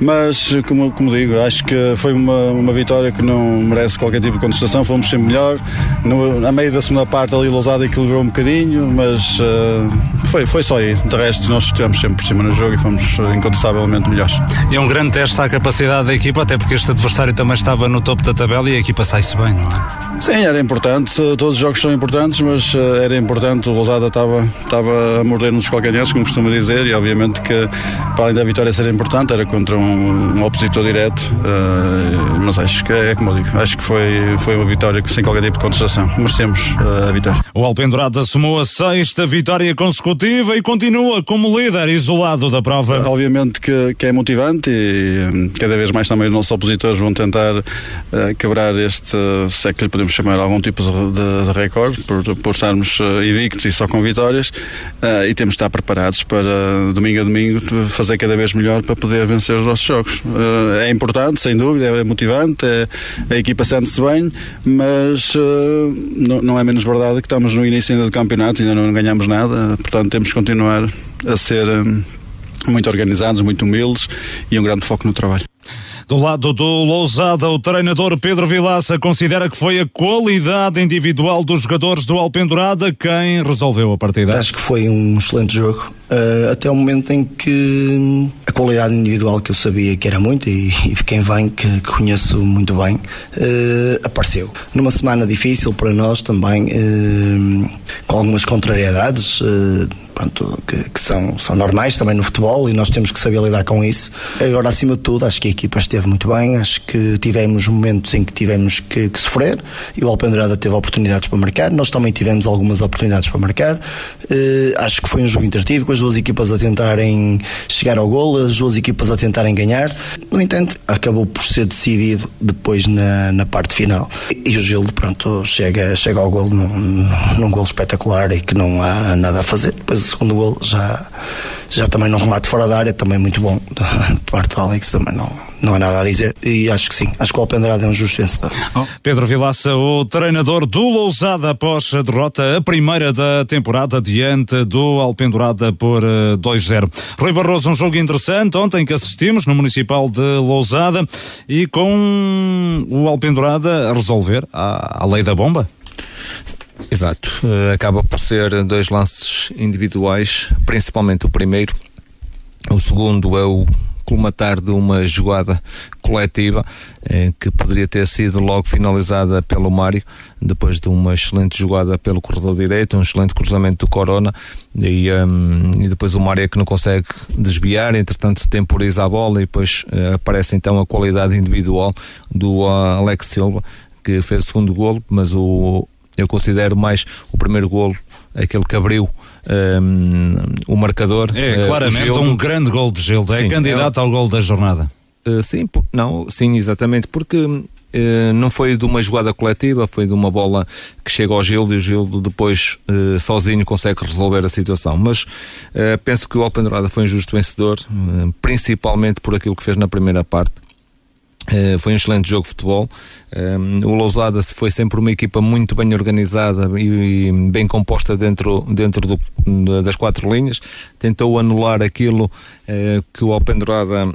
Mas, como, como digo, acho que foi uma, uma vitória que não merece qualquer tipo de contestação, fomos sempre melhor. No, a meio da segunda parte ali Lousada equilibrou um bocadinho, mas uh, foi, foi só aí. De resto, nós estivemos sempre por cima no jogo e fomos uh, incontestavelmente melhores. E é um grande teste à capacidade da equipa, até porque este adversário também estava no topo da tabela e a equipa sai-se bem, não é? Sim, era importante. Todos os jogos são importantes, mas uh, era importante. O Lousada estava, estava a morder-nos os calcanhares, como costuma dizer, e obviamente que, para além da vitória ser importante, era contra um, um opositor direto. Uh, mas acho que é, como eu digo, acho que foi, foi uma vitória sem qualquer tipo de contestação. Merecemos uh, a vitória. O Alpendurado assumou a sexta vitória consecutiva e continua como líder isolado da prova. Obviamente que, que é motivante e cada vez mais também os nossos opositores vão tentar quebrar este, se é que lhe podemos chamar algum tipo de, de recorde por, por estarmos invictos e só com vitórias uh, e temos de estar preparados para domingo a domingo fazer cada vez melhor para poder vencer os nossos jogos. Uh, é importante, sem dúvida, é motivante, é, a equipa sente-se bem, mas uh, não, é menos verdade que estamos no início ainda do campeonato, ainda não ganhamos nada, portanto temos que continuar a ser muito organizados, muito humildes e um grande foco no trabalho. Do lado do Lousada, o treinador Pedro Vilaça considera que foi a qualidade individual dos jogadores do Alpendurada quem resolveu a partida. Acho que foi um excelente jogo, uh, até o momento em que a qualidade individual que eu sabia que era muito e, [LAUGHS] e de quem vem, que, que conheço muito bem, uh, apareceu. Numa semana difícil para nós também, uh, com algumas contrariedades, pronto, que, que, são, são normais também no futebol e nós temos que saber lidar com isso. Agora, acima de tudo, acho que a equipa esteve muito bem, acho que tivemos momentos em que tivemos que, que sofrer e o Alpendrada teve oportunidades para marcar, nós também tivemos algumas oportunidades para marcar. Uh, acho que foi um jogo entretido, com as duas equipas a tentarem chegar ao gol, as duas equipas a tentarem ganhar. No entanto, acabou por ser decidido depois na, na parte final. E, e o Gildo, pronto, chega, chega ao gol num, num gol espetacular e que não há nada a fazer. Depois o segundo gol já já também num remate fora da área, também muito bom. [LAUGHS] De parte do Alex também não, não nada a dizer. E acho que sim, acho que o Alpendrada é um justo vencedor. Oh, Pedro Vilaça, o treinador do Lousada após a derrota, a primeira da temporada, diante do Alpendurada por 2-0. Eh, Rui Barroso, um jogo interessante ontem que assistimos no Municipal de Lousada e com o Alpendurada a resolver a, a lei da bomba. Exato. Uh, acaba por ser dois lances individuais, principalmente o primeiro, O segundo é o colmatar de uma jogada coletiva eh, que poderia ter sido logo finalizada pelo Mário, depois de uma excelente jogada pelo corredor direito, um excelente cruzamento do Corona e, um, e depois o Mário é que não consegue desviar, entretanto temporiza a bola e depois eh, aparece então a qualidade individual do uh, Alex Silva que fez o segundo golo, mas o, eu considero mais o primeiro golo aquele que abriu um, o marcador. É claramente uh, um grande gol de Gildo, é candidato é, ao gol da jornada. Uh, sim, por, não, sim, exatamente, porque uh, não foi de uma jogada coletiva, foi de uma bola que chega ao Gildo e o Gildo depois sozinho consegue resolver a situação. Mas penso que o Alpendurada foi um justo vencedor, principalmente por aquilo que fez na primeira parte Uh, foi um excelente jogo de futebol. Um, o Lousada foi sempre uma equipa muito bem organizada e, e bem composta dentro, dentro do, das quatro linhas. Tentou anular aquilo uh, que o Alpendurada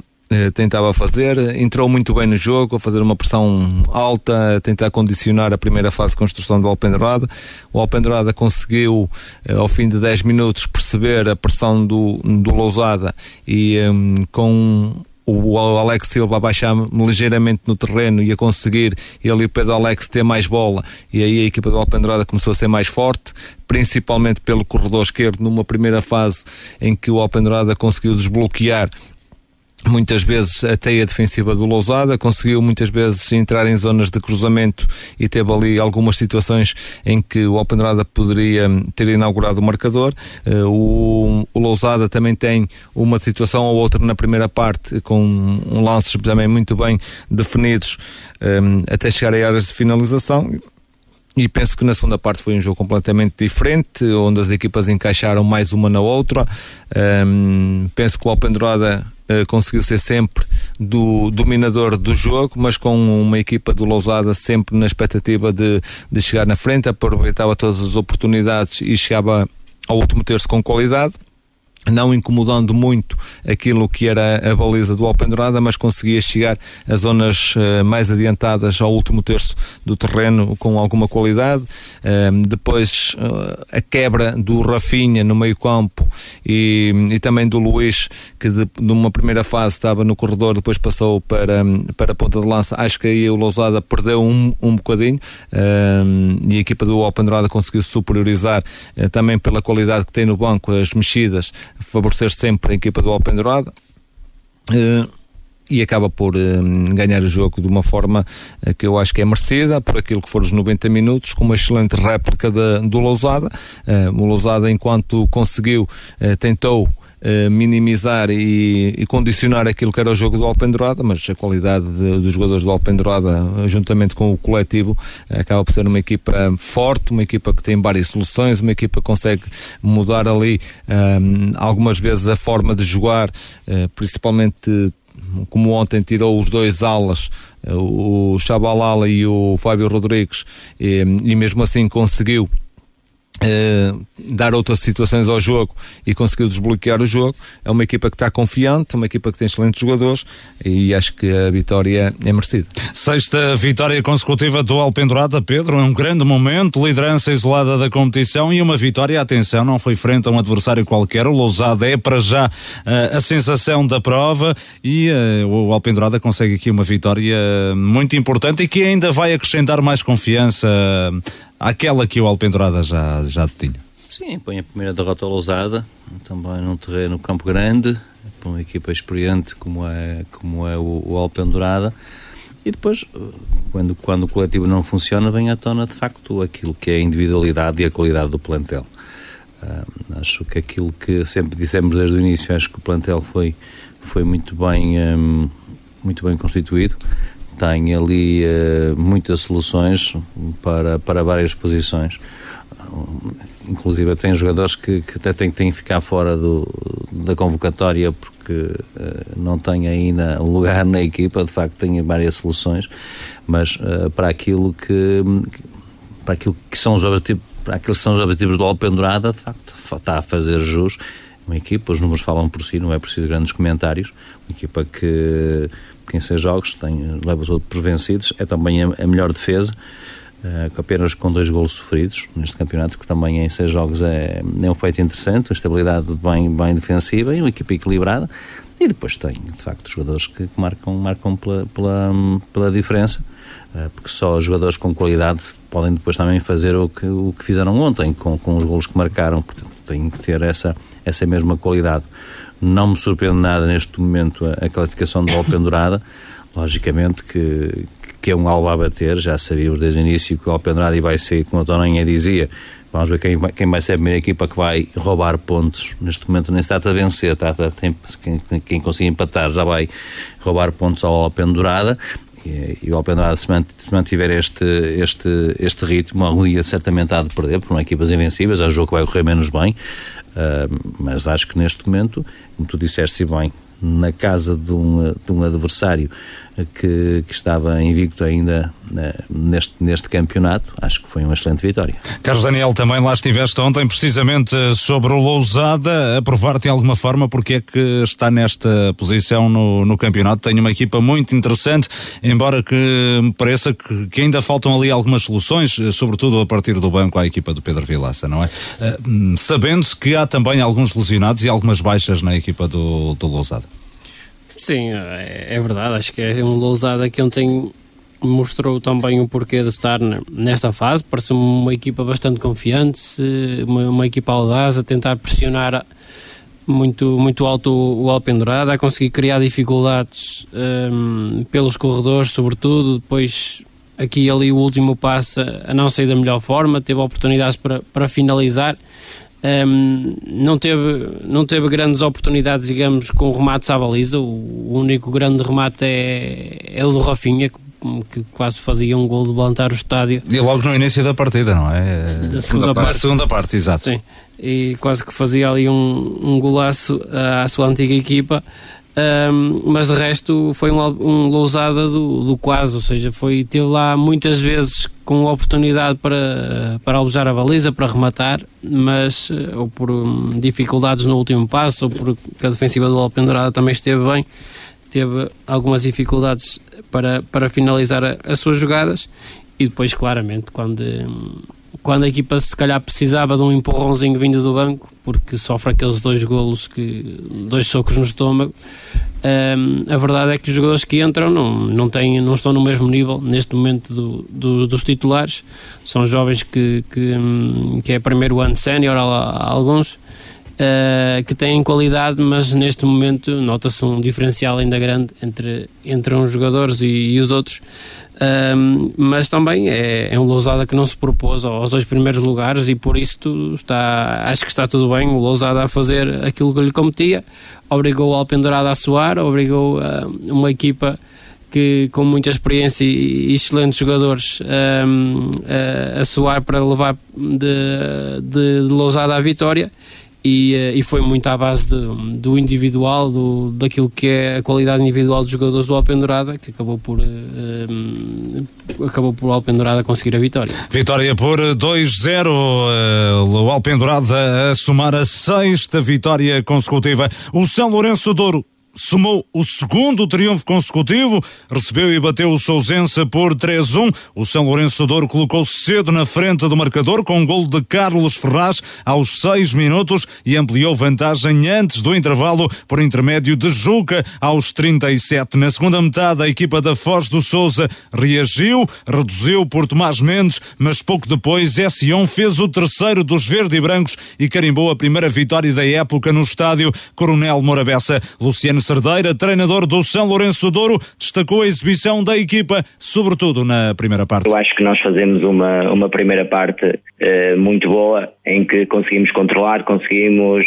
tentava fazer. Entrou muito bem no jogo, a fazer uma pressão alta, a tentar condicionar a primeira fase de construção do Alpendurada. O Alpendurada conseguiu, ao fim de 10 minutos, perceber a pressão do, do Lousada e um, com o Alex Silva a baixar ligeiramente no terreno e a conseguir ele e o Pedro Alex ter mais bola. E aí a equipa do Alpendrada começou a ser mais forte principalmente pelo corredor esquerdo numa primeira fase em que o Alpendrada conseguiu desbloquear muitas vezes a teia defensiva do Lousada, conseguiu muitas vezes entrar em zonas de cruzamento e teve ali algumas situações em que o Alpendrada poderia ter inaugurado o marcador. Uh, o, o Lousada também tem uma situação ou outra na primeira parte com lances também muito bem definidos eh, até chegar a áreas de finalização e penso que na segunda parte foi um jogo completamente diferente, onde as equipas encaixaram mais uma na outra. Um, penso que o Alpendurada uh, conseguiu ser sempre do dominador do jogo, mas com uma equipa do Lousada sempre na expectativa de, de chegar na frente, aproveitava todas as oportunidades e chegava ao último terço com qualidade não incomodando muito aquilo que era a baliza do Alpendurada, mas conseguia chegar a zonas uh, mais adiantadas ao último terço do terreno com alguma qualidade. Uh, depois uh, a quebra do Rafinha no meio campo e, e também do Luís, que de, numa primeira fase estava no corredor, depois passou para, para a ponta de lança. Acho que aí o Lousada perdeu um, um bocadinho e a equipa do Alpendurada conseguiu superiorizar eh, também pela qualidade que tem no banco, as mexidas favorecer sempre a equipa do Alpendurada. Uh, e acaba por uh, ganhar o jogo de uma forma uh, que eu acho que é merecida, por aquilo que foram os 90 minutos, com uma excelente réplica do Lousada. O Lousada, enquanto conseguiu, tentou eh, minimizar e, e, condicionar aquilo que era o jogo do Alpendurada, mas a qualidade de, dos jogadores do Alpendurada, juntamente com o coletivo, acaba por ser uma equipa forte, uma equipa que tem várias soluções, uma equipa que consegue mudar ali um, eh, algumas vezes a forma de jogar, uh, principalmente como ontem tirou os dois alas, o Chabalala e o Fábio Rodrigues, e, e mesmo assim conseguiu Uh, dar outras situações ao jogo e conseguiu desbloquear o jogo. É uma equipa que está confiante, uma equipa que tem excelentes jogadores e acho que a vitória é merecida. Sexta vitória consecutiva do Alpendurada, Pedro, é um grande momento, liderança isolada da competição e uma vitória, atenção, não foi frente a um adversário qualquer, o Lousada é para já uh, a sensação da prova e uh, o Alpendurada consegue aqui uma vitória muito importante e que ainda vai acrescentar mais confiança àquela que o Alpendurada já, já tinha. Sim, põe a primeira derrota lousada, também num terreno campo grande, para uma equipa experiente como é, como é o, o Alpendurada. E depois, quando, quando o coletivo não funciona, vem à tona de facto aquilo que é a individualidade e a qualidade do plantel. Uh, acho que aquilo que sempre dissemos desde o início, acho que o plantel foi, foi muito bem um, muito bem constituído tem ali uh, muitas soluções para, para várias posições. inclusive tem jogadores que, que até têm, têm que ficar fora do, da convocatória porque uh, não têm ainda lugar na equipa, de facto têm várias soluções, mas uh, para aquilo que para aquilo que são os objetivos para aqueles que são os objetivos do Alpendurada, de facto está a fazer jus. Uma equipa, os números falam por si, não é preciso grandes comentários, uma equipa que 15 jogos, tem, leva todo por vencidos, é também a, a melhor defesa. uh, apenas com dois golos sofridos neste campeonato, que também em seis jogos é, é um feito interessante, uma estabilidade bem, bem defensiva e uma equipa equilibrada. E depois tem, de facto, jogadores que marcam, marcam pela, pela, pela diferença, uh, porque só jogadores com qualidade podem depois também fazer o que, o que fizeram ontem, com, com os golos que marcaram, portanto, têm que ter essa, essa mesma qualidade. Não me surpreende nada neste momento a, a classificação de bola pendurada, [COUGHS] logicamente que, que é um alvo a bater, já sabíamos desde o início que o Alpendrade vai ser, como a Toninha dizia, vamos ver quem vai, quem vai ser a primeira equipa que vai roubar pontos. Neste momento nem se trata de vencer, trata de quem, quem conseguir empatar já vai roubar pontos ao Alpendurada e, e o Alpendurada se mantiver este, este, este ritmo, algum dia certamente há de perder, por uma equipas invencíveis, é um jogo que vai correr menos bem, uh, mas acho que neste momento, como tu disseste bem, na casa de um, de um adversário que, que estava invicto ainda né, neste, neste campeonato, acho que foi uma excelente vitória. Carlos Daniel, também lá estiveste ontem, precisamente sobre o Lousada, a provar-te de alguma forma porque é que está nesta posição no, no campeonato. Tem uma equipa muito interessante, embora que me pareça que, que, ainda faltam ali algumas soluções, sobretudo a partir do banco à equipa do Pedro Vilaça, não é? Uh, Sabendo-se que há também alguns lesionados e algumas baixas na equipa do, do Lousada. Sim, é, é verdade. Acho que é um Lousada que ontem mostrou também o porquê de estar nesta fase. Parece uma equipa bastante confiante, uma, uma equipa audaz a tentar pressionar muito, muito alto o, Alpendurada, a conseguir criar dificuldades um, pelos corredores, sobretudo. Depois, aqui e ali, o último passo a não sair da melhor forma, teve oportunidades para, para finalizar. Um, não, teve, não teve grandes oportunidades, digamos, com remates à baliza. O, único grande remate é, é o do Rafinha, que, quase fazia um gol de levantar o estádio. E logo no início da partida, não é? Da segunda, segunda parte. Segunda parte, exato. Sim, e quase que fazia ali um, um golaço à sua antiga equipa. Um, mas de resto foi um, um lousada do, do quase, ou seja, foi, teve lá muitas vezes com oportunidade para, para alojar a baliza, para rematar, mas eh, ou por um, dificuldades no último passo, ou porque a defensiva do Alpendurada também esteve bem, teve algumas dificuldades para, para finalizar a, as suas jogadas e depois claramente quando quando a equipa se calhar precisava de um empurrãozinho vindo do banco, porque sofre aqueles dois golos, que, dois socos no estômago, um, a verdade é que os jogadores que entram não, não, têm, não estão no mesmo nível neste momento do, do, dos titulares. São jovens que, que, hum, que é primeiro ano sénior, alguns, uh, que têm qualidade, mas neste momento nota-se um diferencial ainda grande entre, entre uns jogadores e, e os outros. Um, mas também é, é um Lousada que não se propôs aos dois primeiros lugares e por isso está, acho que está tudo bem. O Lousada a fazer aquilo que lhe competia, obrigou o Alpendurada a soar, obrigou uh, uma equipa que com muita experiência e excelentes jogadores um, a, a soar para levar de, de, de Lousada à vitória e, eh, e foi muito à base de, do individual, do, daquilo que é a qualidade individual dos jogadores do Alpendurada, que acabou por um, eh, acabou por Alpendurada conseguir a vitória. Vitória por 2-0, uh, o Alpendurada a somar a sexta vitória consecutiva. O São Lourenço Douro somou o segundo triunfo consecutivo, recebeu e bateu o Sousense por 3-1. O São Lourenço Douro colocou-se cedo na frente do marcador com um gol de Carlos Ferraz aos 6 minutos e ampliou vantagem antes do intervalo por intermédio de Juca aos 37. Na segunda metade, a equipa da Foz do Souza reagiu, reduziu por Tomás Mendes, mas pouco depois Sion fez o terceiro dos verde e brancos e carimbou a primeira vitória da época no estádio Coronel Morabessa. Luciano Cerdeira, treinador do São Lourenço do Douro, destacou a exibição da equipa, sobretudo na primeira parte. Eu acho que nós fazemos uma, uma primeira parte eh, muito boa, em que conseguimos controlar, conseguimos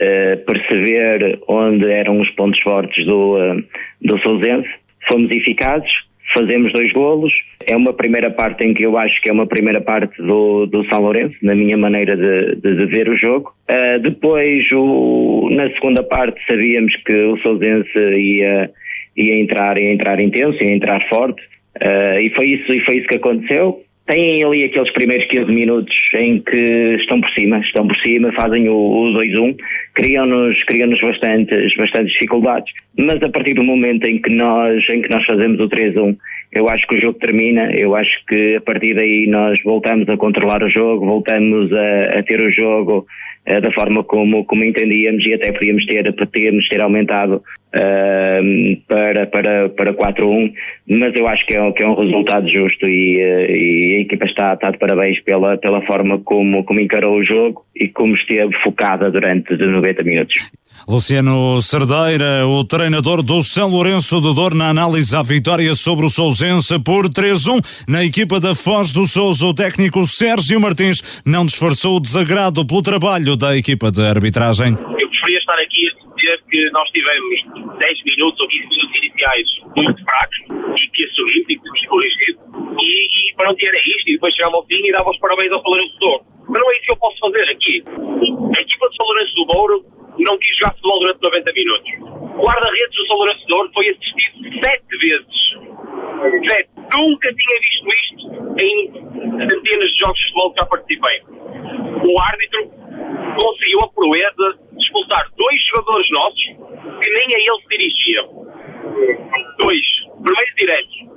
eh, perceber onde eram os pontos fortes do, uh, do Sousense. Fomos eficazes, fazemos dois golos. É uma primeira parte em que eu acho que é uma primeira parte do, do São Lourenço, na minha maneira de, de, de ver o jogo. Uh, depois, o, na segunda parte, sabíamos que o Sousense ia, ia, entrar, ia entrar intenso, ia entrar forte. Uh, e, foi isso, e foi isso que aconteceu têm ali aqueles primeiros 15 minutos em que estão por cima, estão por cima, fazem o, o 2-1, criam-nos criam bastantes, bastantes dificuldades, mas a partir do momento em que nós, em que nós fazemos o 3-1 eu acho que o jogo termina, eu acho que a partir daí nós voltamos a controlar o jogo, voltamos a, a ter o jogo uh, da forma como, como entendíamos e até podíamos ter, podíamos ter aumentado uh, para, para, para 4-1, mas eu acho que é, que é um resultado justo e, uh, e a equipa está, está de parabéns pela, pela forma como, como encarou o jogo e como esteve focada durante os 90 minutos. Luciano Cerdeira, o treinador do São Lourenço de Dor, na análise à vitória sobre o Sousense por 3-1. Na equipa da Foz do Sousa, o técnico Sérgio Martins não disfarçou o desagrado pelo trabalho da equipa de arbitragem. Eu preferia estar aqui dizer que nós tivemos 10 minutos ou 15 minutos iniciais muito fracos e que assumimos e que temos corrigido. E, e pronto, era isto. E depois chegava ao fim e dava os parabéns ao São Lourenço do Douro. Mas não é isso que eu posso fazer aqui. A equipa de São Lourenço do Douro não quis jogar futebol durante 90 minutos. O guarda-redes do São Lourenço de Douro foi assistido sete vezes. Sete. Nunca tinha visto isto em centenas de jogos de futebol que já participei. O árbitro conseguiu a proeza de expulsar dois jogadores nossos que nem a ele se dirigiam. Dois. Primeiro direto.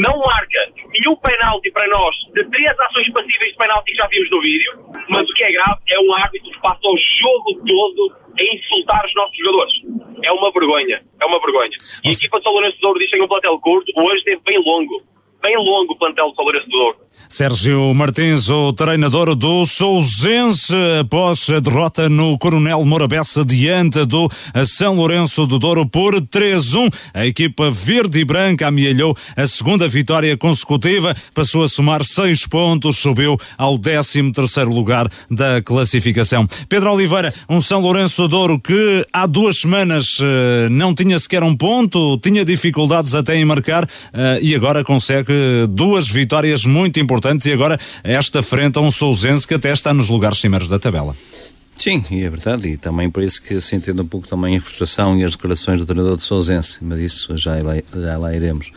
Não marca nenhum penalti para nós de três ações passíveis de penalti que já vimos no vídeo, mas o que é grave é um árbitro que passa o jogo todo a insultar os nossos jogadores. É uma vergonha, é uma vergonha. E a equipa de São Lourenço de Ouro diz que tem um plantel curto, hoje esteve bem longo bem longo o plantel do Douro. Sérgio Martins, o treinador do Sousense, após a derrota no Coronel Morabessa diante do São Lourenço do Douro por 3-1. A equipa verde e branca amealhou a segunda vitória consecutiva, passou a somar seis pontos, subiu ao 13 terceiro lugar da classificação. Pedro Oliveira, um São Lourenço do Douro que há duas semanas eh, não tinha sequer um ponto, tinha dificuldades até em marcar eh, e agora consegue duas vitórias muito importantes e agora esta frente a um Sousense que até está nos lugares cimeiros da tabela. Sim, e é verdade, e também por isso que se entende um pouco também a frustração e as declarações do treinador de Sousense, mas isso já lá, já lá iremos.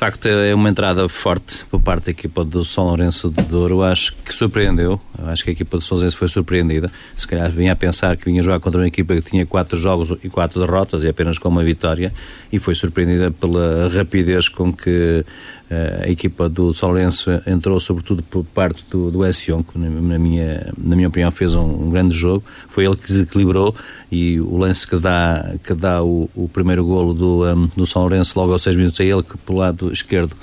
De facto, é uma entrada forte por parte da equipa do São Lourenço de Douro. Acho que surpreendeu. Acho que a equipa do Lourenço foi surpreendida. Se calhar vinha a pensar que vinha jogar contra uma equipa que tinha quatro jogos e quatro derrotas e apenas com uma vitória. E foi surpreendida pela rapidez com que a equipa do São Lourenço entrou sobretudo por parte do, do Sion, que na minha, na minha opinião fez um, um, grande jogo, foi ele que desequilibrou e o lance que dá, que dá o, o primeiro golo do, um, do São Lourenço logo aos 6 minutos é ele que pelo lado esquerdo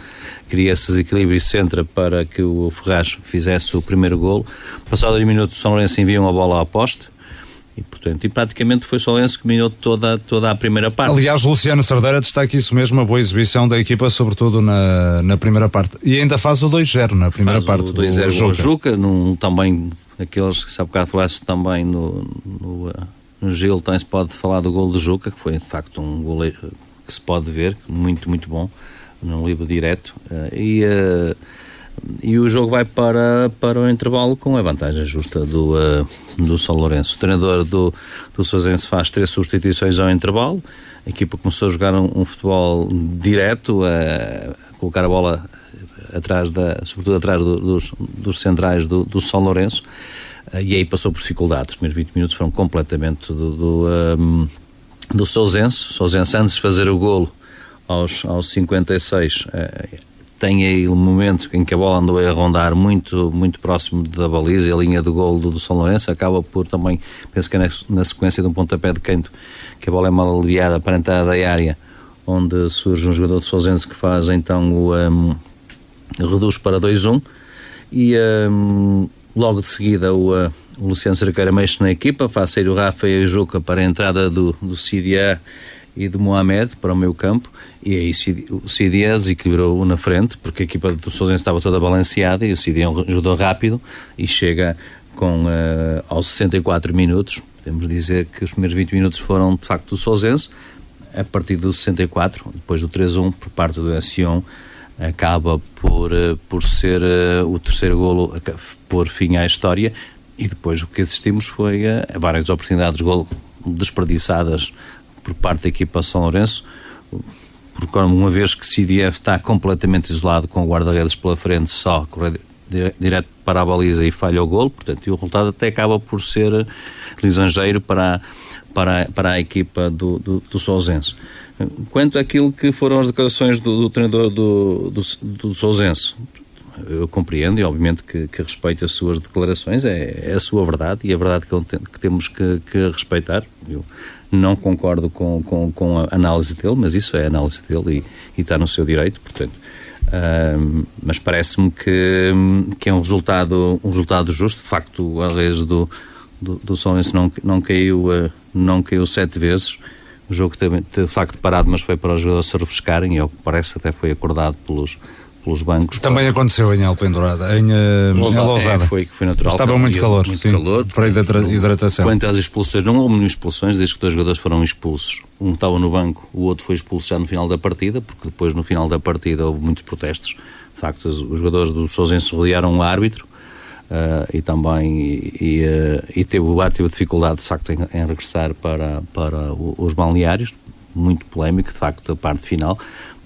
cria esse desequilíbrio e centra para que o Ferraz fizesse o primeiro golo. Passados dois minutos o São Lourenço envia uma bola ao poste, e, portanto, e praticamente foi só Lourenço que dominou toda, toda a primeira parte. Aliás, Luciano Sardeira destaca isso mesmo, a boa exibição da equipa, sobretudo na, na primeira parte. E ainda faz o 2-0 na primeira faz parte. O 2-0 Juca. Juca, num, também, aqueles que sabe bocado falaste também no, no, no Gil, também se pode falar do gol do Juca, que foi de facto um gol que se pode ver, muito, muito bom, num livro direto. Uh, e. Uh, e o jogo vai para, para o intervalo com a vantagem justa do, uh, do São Lourenço. O treinador do, do Sousense faz três substituições ao intervalo. A equipa começou a jogar um, um futebol direto, a, colocar a bola atrás da, sobretudo atrás do, dos, dos centrais do, do São Lourenço. Uh, e aí passou por dificuldades. Os primeiros 20 minutos foram completamente do, do, um, do Sousense. O Sousense, antes de fazer o golo aos, aos 56, uh, tem aí um momento em que a bola andou a rondar muito, muito próximo da baliza e a linha de gol do, São Lourenço acaba por também, penso que é na, sequência de um pontapé de canto, que a bola é mal aliviada para a entrada da área, onde surge um jogador de Sousense que faz então o um, reduz para 2-1 e um, logo de seguida o, uh, o Luciano Cerqueira mexe na equipa, faz sair o Rafa e o Juca para a entrada do, do CDA e do Mohamed para o meu campo e aí o Cidias equilibrou na frente porque a equipa do Sousense estava toda balanceada e o Cidias ajudou rápido e chega com uh, aos 64 minutos. Podemos dizer que os primeiros 20 minutos foram de facto do Sousense a partir do 64 depois do 3-1 por parte do Sion acaba por, uh, por ser uh, o terceiro golo por fim à história. E depois o que assistimos foi a várias oportunidades de golo desperdiçadas por parte da equipa São Lourenço, porque uma vez que CDF está completamente isolado com o guarda-redes pela frente só direto para a baliza e falha o gol, portanto, e o resultado até acaba por ser lisonjeiro para, para, para a equipa do, do, do. Quanto àquilo que foram as declarações do, do treinador do, do, do eu compreendo e obviamente que, que respeito as suas declarações, é, é, a sua verdade e a verdade que, que temos que, que, respeitar. Eu não concordo com, com, com, a análise dele, mas isso é a análise dele e, e está no seu direito, portanto. Uh, mas parece-me que, que é um resultado, um resultado justo. De facto, a rede do, do, do Solense não, não, caiu, uh, não caiu sete vezes. O jogo teve de facto parado, mas foi para os jogadores se refrescarem e, ao que parece, até foi acordado pelos, pelos bancos. Também aconteceu em Alpendurada, em, eh, em Lousada. É, foi, foi natural. Estava muito calor, muito sim, calor para hidratação. Quanto às expulsões, não houve expulsões desde que dois jogadores foram expulsos. Um estava no banco, o outro foi expulso já no final da partida, porque depois no final da partida houve muitos protestos. De facto, os jogadores do Sousense rodearam o árbitro uh, e também e, e, uh, e, teve, teve dificuldade de facto em, em regressar para, para os balneários muito polémico, de facto, a parte final,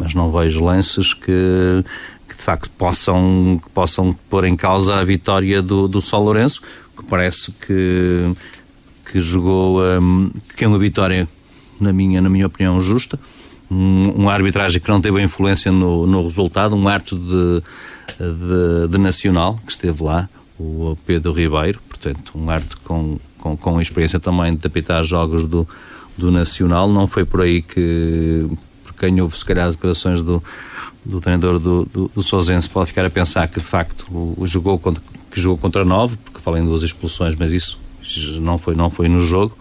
mas não vejo lances que, que de facto possam, que possam pôr em causa a vitória do, do Sol Lourenço, que parece que, que jogou, um, que é uma vitória, na minha, na minha opinião, justa. Um, uma arbitragem que não teve influência no, no resultado, um ato de, de, de, nacional que esteve lá, o Pedro Ribeiro, portanto, um arte com, com, com experiência também de apitar jogos do, do Nacional. Não foi por aí que, quem houve se calhar as declarações do, do treinador do, do, do Sousense, pode ficar a pensar que de facto o, o jogou contra, que jogou contra nove, porque falei em duas expulsões, mas isso não foi, não foi no jogo.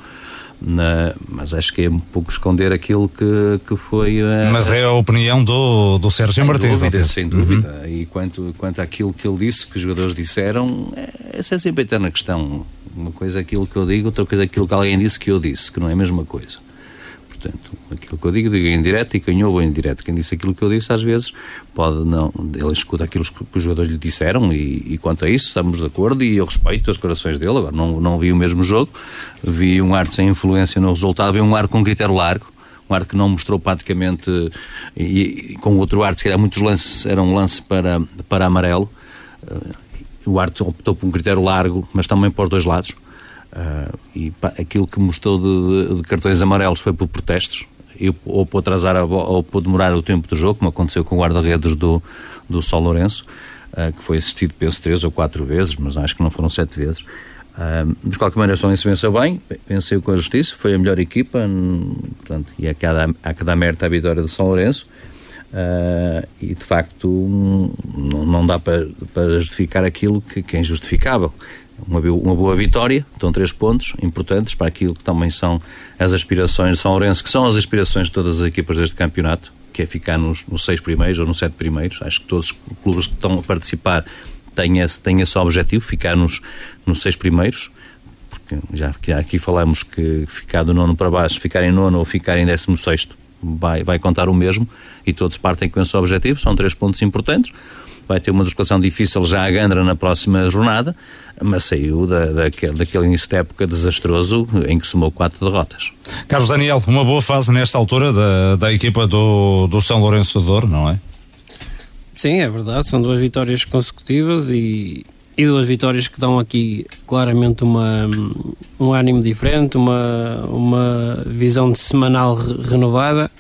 Na, mas acho que é um pouco esconder aquilo que, que foi. Mas é a opinião do, do Sérgio Martins. Dúvida, sem dúvida. Uhum. E quanto, quanto àquilo que ele disse, que os jogadores disseram, é, essa é sempre a eterna questão. Uma coisa é aquilo que eu digo, outra coisa é aquilo que alguém disse que eu disse, que não é a mesma coisa. Aquilo que eu digo, digo em direto e quem ouve em direto. Quem disse aquilo que eu disse, às vezes, pode não. Ele escuta aquilo que os jogadores lhe disseram e, e quanto a isso, estamos de acordo e eu respeito as declarações dele. Agora, não, não vi o mesmo jogo, vi um ar sem influência no resultado, vi um ar com critério largo um ar que não mostrou praticamente, e, e com outro ar, se calhar muitos lances eram lance para, para amarelo. O arte optou por um critério largo, mas também para os dois lados. Uh, e pá, aquilo que mostrou de, de, de, cartões amarelos foi por protestos, ou por atrasar a, ou por demorar o tempo do jogo, como aconteceu com o guarda-redes do, do Sol Lourenço, uh, que foi assistido, penso, três ou quatro vezes, mas acho que não foram sete vezes. Uh, de qualquer maneira, o São Lourenço venceu bem, venceu com a justiça, foi a melhor equipa, portanto, e a cada, a cada mérito a vitória do São Lourenço. Uh, e de facto não, não dá para, para justificar aquilo que, que é injustificável uma, uma boa vitória, estão três pontos importantes para aquilo que também são as aspirações de São Lourenço, que são as aspirações de todas as equipas deste campeonato, que é ficar nos, nos seis primeiros ou nos sete primeiros. Acho que todos os clubes que estão a participar têm esse, têm esse objetivo, ficar nos, nos seis primeiros porque já, aqui falamos que ficar do nono para baixo, ficar em nono ou ficar em décimo sexto vai, vai contar o mesmo e todos partem com esse objetivo, são três pontos importantes vai ter uma deslocação difícil já a Gandra na próxima jornada, mas saiu da, daquele, daquele início de época desastroso em que somou quatro derrotas. Carlos Daniel, uma boa fase nesta altura da, da equipa do, do São Lourenço de Douro, não é? Sim, é verdade, são duas vitórias consecutivas e, e duas vitórias que dão aqui claramente uma, um ânimo diferente, uma, uma visão de semanal renovada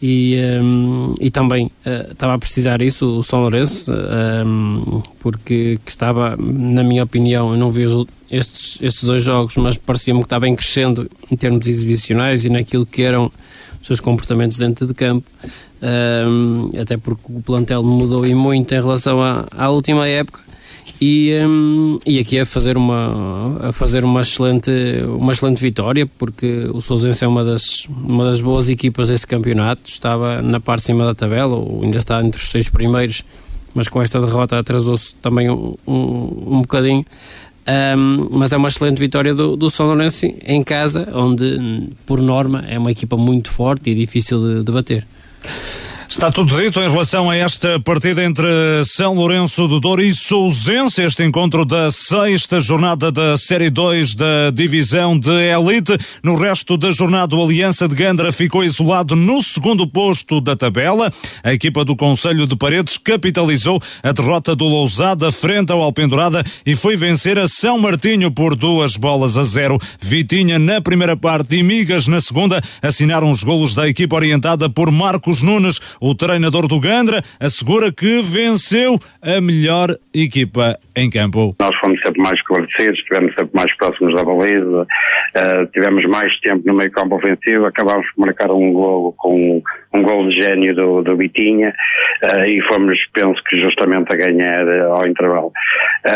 e, um, e também uh, estava a precisar isso o São Lourenço um, porque estava na minha opinião eu não vi estes, estes dois jogos mas parecia-me que estava bem crescendo em termos exibicionais e naquilo que eram os seus comportamentos dentro de campo um, até porque o plantel mudou e muito em relação à, à última época e, um, e aqui a fazer uma a fazer uma excelente uma excelente vitória porque o Sousense é uma das uma das boas equipas desse campeonato. Estava na parte de cima da tabela ou ainda está entre os seis primeiros mas com esta derrota atrasou-se também um, um, um bocadinho. Um, mas é uma excelente vitória do, do São Lourenço em casa onde por norma é uma equipa muito forte e difícil de, de bater Está tudo dito em relação a esta partida entre São Lourenço do Douro e Sousense, este encontro da sexta jornada da Série 2 da Divisão de Elite. No resto da jornada, o Aliança de Gandra ficou isolado no segundo posto da tabela. A equipa do Conselho de Paredes capitalizou a derrota do Lousada frente ao Alpendurada e foi vencer a São Martinho por duas bolas a zero. Vitinha na primeira parte e Migas na segunda assinaram os golos da equipa orientada por Marcos Nunes. O treinador do Gandra assegura que venceu a melhor equipa em campo. Nós fomos sempre mais esclarecidos, estivemos sempre mais próximos da baliza, uh, tivemos mais tempo no meio campo ofensivo, acabámos por marcar um gol com um gol de gênio do, do Bitinha uh, e fomos, penso que justamente a ganhar uh, ao intervalo.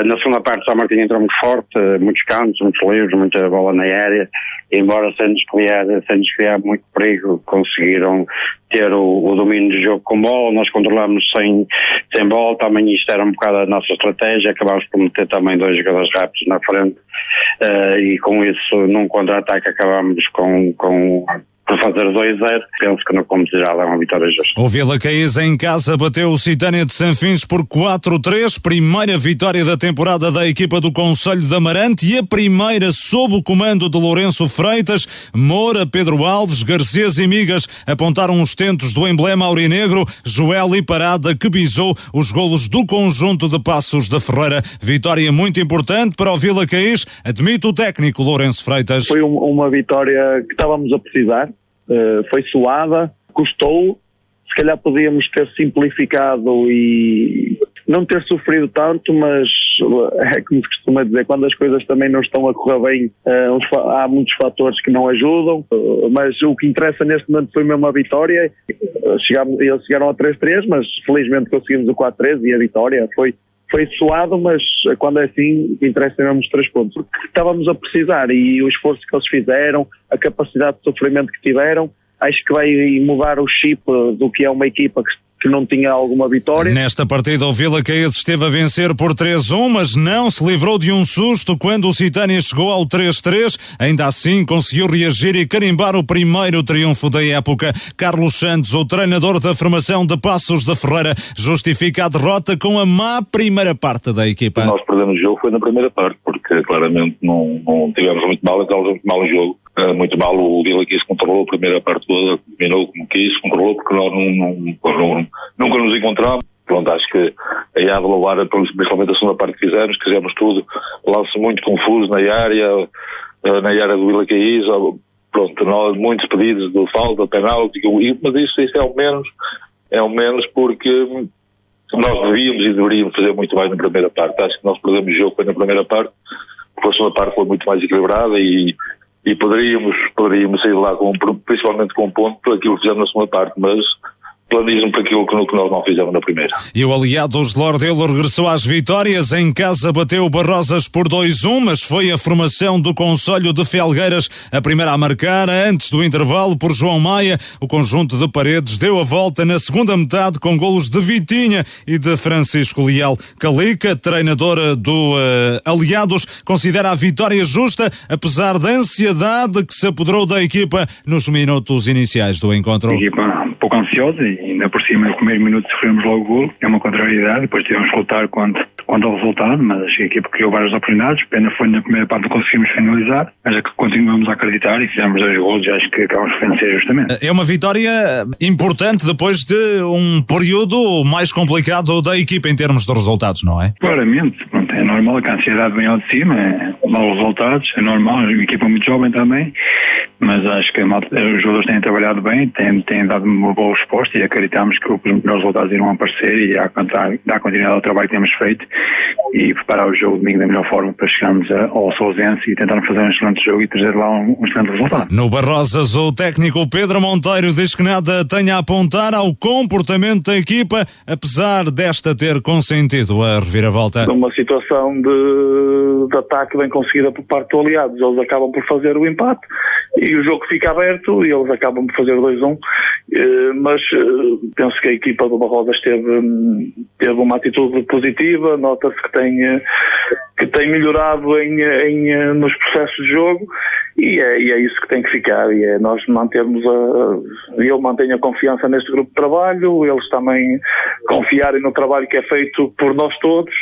na segunda parte, São Martinho entrou muito forte, muitos cantos, muitos livros, muita bola na área, embora criar, sem nos criar muito perigo, conseguiram ter o, o, domínio do jogo com bola, nós controlamos sem, sem bola, também isto era um bocado a nossa estratégia, acabámos por meter também dois jogadores rápidos na frente uh, e com isso num contra-ataque acabámos com, com por fazer 2-0, penso que no como já é uma vitória justa. O Vila Caís em casa bateu o Citânia de Sanfins por 4-3, primeira vitória da temporada da equipa do Conselho de Amarante e a primeira sob o comando de Lourenço Freitas, Moura, Pedro Alves, Garcês e Migas apontaram os tentos do emblema aurinegro, Joel e Parada que bisou os golos do conjunto de Passos da Ferreira. Vitória muito importante para o Vila Caís, admite o técnico Lourenço Freitas. Foi uma vitória que estávamos a precisar, foi suada, custou, se calhar podíamos ter simplificado e não ter sofrido tanto, mas é como se costuma dizer, quando as coisas também não estão a correr bem, uh, há muitos fatores que não ajudam, mas o que interessa neste momento foi mesmo a vitória. Chegámos, eles chegaram a 3-3, mas felizmente conseguimos o 4-3 e a vitória foi foi suado, mas quando é assim, interessa mesmo os três pontos. Porque estávamos a precisar e o esforço que eles fizeram, a capacidade de sofrimento que tiveram, acho que vai mudar o chip do que é uma equipa que que não tinha alguma vitória. Nesta partida, o Vila Caes esteve a vencer por 3-1, mas não se livrou de um susto quando o Citânia chegou ao 3-3. Ainda assim, conseguiu reagir e carimbar o primeiro triunfo da época. Carlos Santos, o treinador da formação de Passos da Ferreira, justifica a derrota com a má primeira parte da equipa. Nós perdemos o jogo foi na primeira parte, porque claramente não, não tivemos muito mal, então muito mal o jogo muito mal o Vila quis controlou a primeira parte toda, dominou como quis, controlou porque nós não, não, não, nunca nos encontramos. Pronto, acho que a Louara, principalmente a segunda parte que fizemos, fizemos tudo, lance muito confuso na área, uh, na área do Vila Caís, pronto, nós, muitos pedidos de falta, penalti, mas isso, isso é o menos, é o menos porque nós devíamos e deveríamos fazer muito mais na primeira parte. Acho que nós perdemos o jogo na primeira parte, porque a segunda parte foi muito mais equilibrada e e poderíamos, poderíamos sair lá com, principalmente com um ponto aquilo que fizemos na segunda parte, mas planismo para aquilo que, que nós não fizemos na primeira. E o aliado de Lordelo regressou às vitórias. Em casa bateu o Barrosas por 2-1, mas foi a formação do Conselho de Felgueiras a primeira a marcar. Antes do intervalo, por João Maia, o conjunto de paredes deu a volta na segunda metade com golos de Vitinha e de Francisco Leal. Calica, treinadora do uh, Aliados, considera a vitória justa, apesar da ansiedade que se apoderou da equipa nos minutos iniciais do encontro. Equipa um pouco ansiosa e cima no primeiro minuto sofremos logo o gol, é uma contrariedade, depois tivemos que lutar contra, contra o resultado, mas acho que a equipa criou várias oportunidades, pena foi na primeira parte não conseguimos finalizar, mas é que continuamos a acreditar e fizemos dois gols e acho que acabamos de vencer justamente. É uma vitória importante depois de um período mais complicado da equipa em termos de resultados, não é? Claramente, pronto, é normal que a ansiedade vem ao de cima, é maus resultados, é normal, é uma equipa muito jovem também, mas acho que os jogadores têm trabalhado bem, têm, têm dado uma boa resposta e acreditamos que os melhores resultados irão aparecer e há dar continuidade ao trabalho que temos feito e preparar o jogo domingo da melhor forma para chegarmos ao Sousense e tentarmos fazer um excelente jogo e trazer lá um, um excelente resultado. No Barrosas, o técnico Pedro Monteiro diz que nada tem a apontar ao comportamento da equipa, apesar desta ter consentido a reviravolta. Uma situação de, de ataque bem conseguida por parte do aliados, eles acabam por fazer o empate e o jogo fica aberto e eles acabam por fazer 2-1, eh, mas eh, penso que a equipa do Barrosas teve, teve uma atitude positiva, nota-se que tem, eh, que tem melhorado em, em, nos processos de jogo e é, e é, isso que tem que ficar e é nós mantermos a, eu mantenho a confiança neste grupo de trabalho, eles também confiarem no trabalho que é feito por nós todos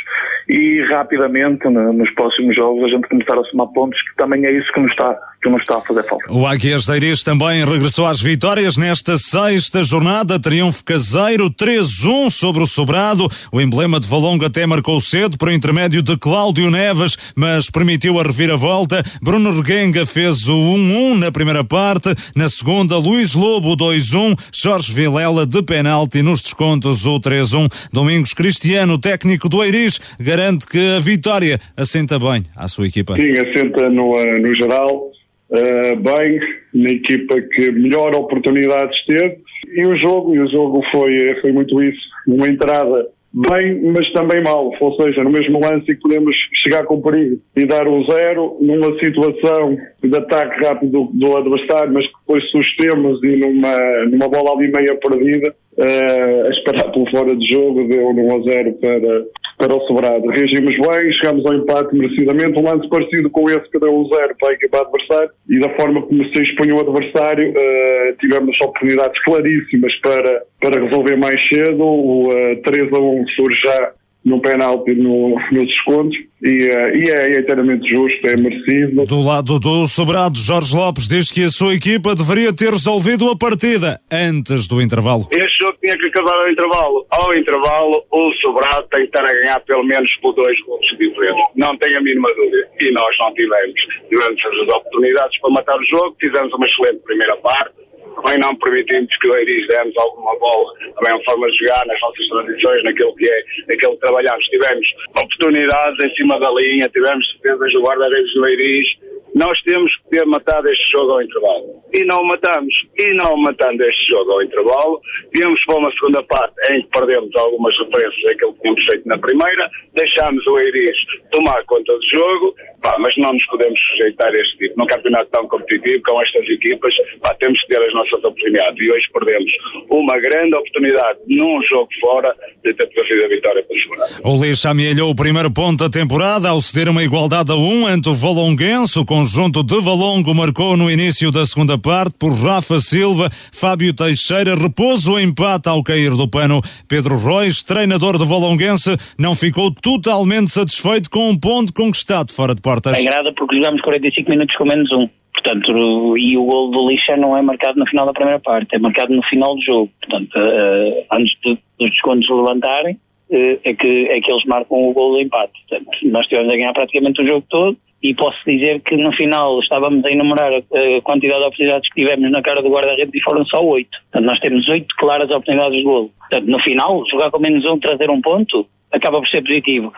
e rapidamente nos próximos jogos a gente começar a somar pontos que também é isso que nos está que nos está a fazer falta. O Águias de Iris também regressou às vitórias nesta sexta jornada, triunfo caseiro 3-1 sobre o Sobrado, o emblema de Valongo até marcou cedo por intermédio de Cláudio Neves, mas permitiu a reviravolta, Bruno Reguenga fez o 1-1 na primeira parte, na segunda Luís Lobo 2-1, Jorge Vilela de penalti. Nos descontos o 3-1, Domingos Cristiano, técnico do Eiris, garante que a vitória assenta bem à sua equipa. Sim, assenta no, eh, no geral, uh, bem, na equipa que melhor oportunidades teve, e o jogo, e o jogo foi, foi muito isso, uma entrada bem, mas também mal. Ou seja, no mesmo lance podemos chegar com perigo e dar um zero numa situação de ataque rápido do, do adversário, mas que depois sustemos e numa, numa bola ali meia perdida, uh, a esperar por fora de jogo, deu um a zero para, para o Sobrado. Reagimos bem, chegamos ao empate merecidamente, um lance parecido com esse que deu um zero para a equipa adversária e da forma como se expunha o adversário, uh, tivemos oportunidades claríssimas para, para resolver mais cedo, o uh, eh, 3 a 1 surge já no penalti no, nos descontos e, uh, e é, é inteiramente justo, é merecido. Do lado do Sobrado, Jorge Lopes diz que a sua equipa deveria ter resolvido a partida antes do intervalo. Este jogo tinha que acabar ao intervalo. Ao intervalo, o Sobrado tem que estar a ganhar pelo menos por dois gols diferentes. Não tenho a mínima dúvida. E nós não tivemos. Tivemos as oportunidades para matar o jogo, fizemos uma excelente primeira parte também não permitimos que o Eiris demos alguma bola, também uma forma de jogar nas nossas tradições, naquilo que é, naquilo que trabalhamos. Tivemos oportunidades em cima da linha, tivemos certezas do guarda-redes do Eiris, nós temos que ter matado este jogo ao intervalo. E não o matamos. E não matando este jogo ao intervalo, viemos para uma segunda parte em que perdemos algumas referências daquilo que tínhamos feito na primeira, deixámos o Eiris tomar conta do jogo, pá, mas não nos podemos sujeitar a este tipo. Num campeonato tão competitivo, com estas equipas, pá, temos que ter as nossas oportunidades. E hoje perdemos uma grande oportunidade num jogo fora de ter trazido a vitória para o Segurança. O Leix amealhou o primeiro ponto da temporada ao ceder uma igualdade a um ante o Valonguense, o conjunto de Valongo marcou no início da segunda parte por Rafa Silva, Fábio Teixeira repouso o empate ao cair do pano. Pedro Rois, treinador de Valonguense, não ficou totalmente satisfeito com um ponto conquistado fora de portas. É grada porque jogamos 45 minutos com menos um. Portanto, e o gol do Lixa não é marcado no final da primeira parte, é marcado no final do jogo. Portanto, uh, antes de, dos descontos levantarem, uh, é, que, é que eles marcam o gol do empate. Portanto, nós tivemos a ganhar praticamente o jogo todo e posso dizer que no final estávamos a enumerar a quantidade de oportunidades que tivemos na cara do guarda-redes e foram só oito. Portanto, nós temos oito claras oportunidades de golo. Portanto, no final, jogar com menos um, trazer um ponto, acaba por ser positivo.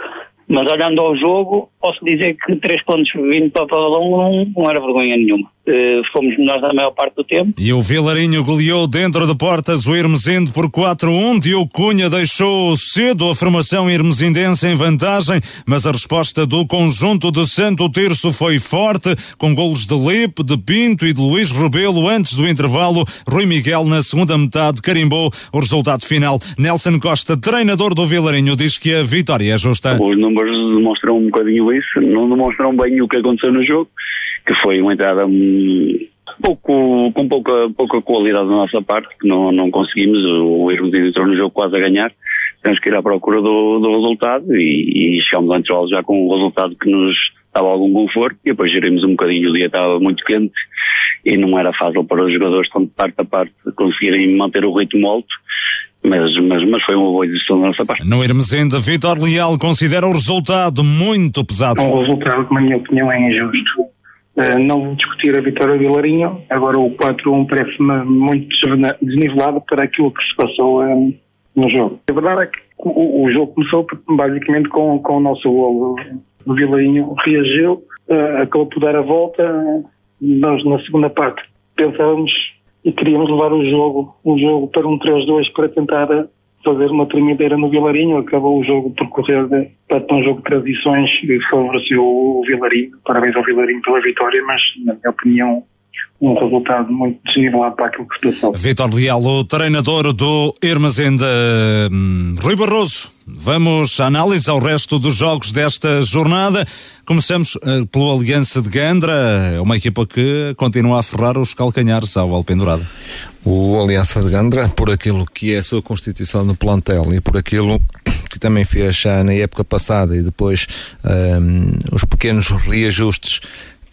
Mas olhando ao jogo, posso dizer que três pontos vindo para o Pavalão não, não era vergonha nenhuma. Uh, fomos melhores na maior parte do tempo. E o Vilarinho goleou dentro de portas o Hermesinde por 4-1. Diogo Cunha deixou cedo a formação hermesindense em vantagem, mas a resposta do conjunto de Santo Terço foi forte, com golos de Lepe, de Pinto e de Luís Rebelo antes do intervalo. Rui Miguel, na segunda metade, carimbou o resultado final. Nelson Costa, treinador do Vilarinho, diz que a vitória é justa. Os números demonstram um bocadinho isso, não demonstram bem o que aconteceu no jogo que foi uma entrada pouco, com pouca, pouca qualidade da nossa parte, que não, não conseguimos, o de entrou no jogo quase a ganhar, temos que ir à procura do, do resultado e, e chegámos ao já com um resultado que nos dava algum conforto e depois gerimos um bocadinho, o dia estava muito quente e não era fácil para os jogadores, tanto parte a parte, conseguirem manter o ritmo alto, mas, mas, mas foi uma boa decisão da nossa parte. No Hermesenda, Vitor Leal considera o resultado muito pesado. Um resultado que, na minha opinião, é injusto Uh, não discutir a vitória do Vilarinho, agora o 4-1 parece-me muito desnivelado para aquilo que se passou um, no jogo. A verdade é que o, o, jogo começou basicamente com, com o nosso golo. O Vilarinho reagiu, uh, acabou por dar a volta. Nós, na segunda parte, pensávamos e queríamos levar o jogo, o jogo para um 3-2 para tentar fazer uma tremedeira no Vilarinho, acabou o jogo por correr para um jogo de tradições e favoreceu o Vilarinho. Parabéns ao Vilarinho pela vitória, mas, na minha opinião, um resultado muito desnivelado para aquilo que se passou. Vitor Leal, o treinador do Irmazenda, hum, Rui Barroso, Vamos à análise ao resto dos jogos desta jornada. Começamos uh, pelo Aliança de Gandra, uma equipa que continua a ferrar os calcanhares ao Alpendurado. O Aliança de Gandra, por aquilo que é a sua constituição no plantel e por aquilo que também fez já na época passada e depois um, os pequenos reajustes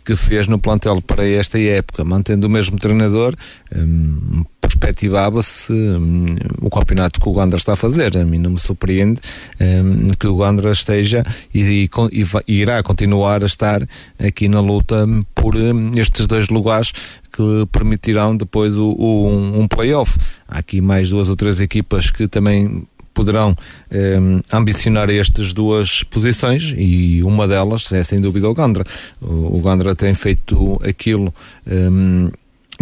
que fez no plantel para esta época, mantendo o mesmo treinador, um, perspectivava-se um, o campeonato que o Gandra está a fazer. A mim não me surpreende um, que o Gandra esteja e, e, e, irá continuar a estar aqui na luta por estes dois lugares que permitirão depois o, o um, um playoff. Há aqui mais duas ou três equipas que também poderão eh, ambicionar estas duas posições e uma delas é sem dúvida o Gandra. O, Gandra tem feito aquilo eh,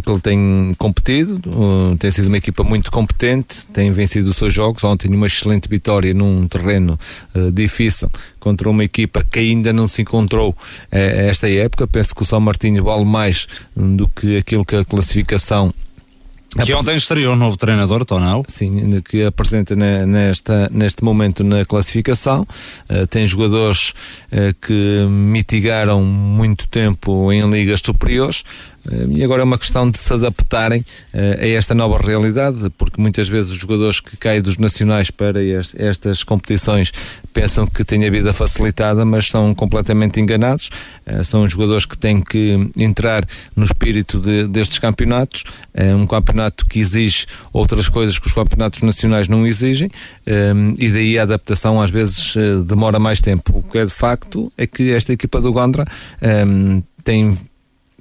que ele tem competido, uh, tem sido uma equipa muito competente, tem vencido os seus jogos. Ontem, uma excelente vitória num terreno uh, difícil contra uma equipa que ainda não se encontrou uh, esta época. Penso que o São Martinho vale mais do que aquilo que a classificação que ontem estreou um novo treinador, Tonal. Sim, que apresenta nesta, neste momento na classificação. Uh, tem jogadores uh, que mitigaram muito tempo em ligas superiores. Uh, e agora é uma questão de se adaptarem a esta nova realidade, porque muitas vezes os jogadores que caem dos nacionais para estas competições pensam que têm a vida facilitada, mas são completamente enganados. são jogadores que têm que entrar no espírito de, destes campeonatos. É um campeonato que exige outras coisas que os campeonatos nacionais não exigem um, e daí a adaptação às vezes uh, demora mais tempo. O que é de facto é que esta equipa do Gondra um, tem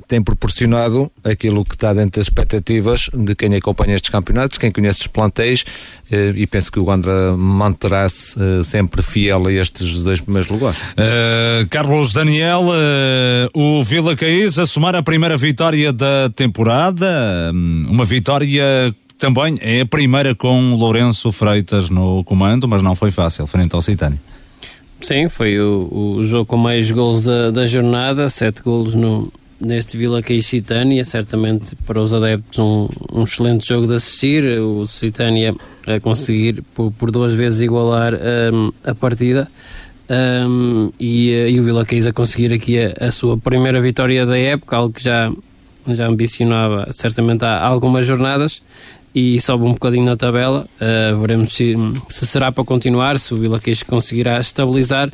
tem proporcionado aquilo que está dentro das expectativas de quem acompanha estes campeonatos, quem conhece os plantéis eh, e penso que o Gondra manterá-se eh, sempre fiel a estes dois primeiros lugares. Uh, Carlos Daniel, uh, o Vila Caís a somar a primeira vitória da temporada, hum, uma vitória também é a primeira com Lourenço Freitas no comando, mas não foi fácil, frente ao Citânia. Sim, foi o, o jogo com mais gols da, da jornada, sete golos no, neste Vila Caixitânia, certamente para os adeptos um, um excelente jogo de assistir, o Citânia a conseguir por, por duas vezes igualar um, a partida. Um, e, eh, e, o Vila Caís a conseguir aqui a, a, sua primeira vitória da época, algo que já, já ambicionava certamente há algumas jornadas. E sobe um bocadinho na tabela, uh, veremos se, se será para continuar, se o Vila Queixo conseguirá estabilizar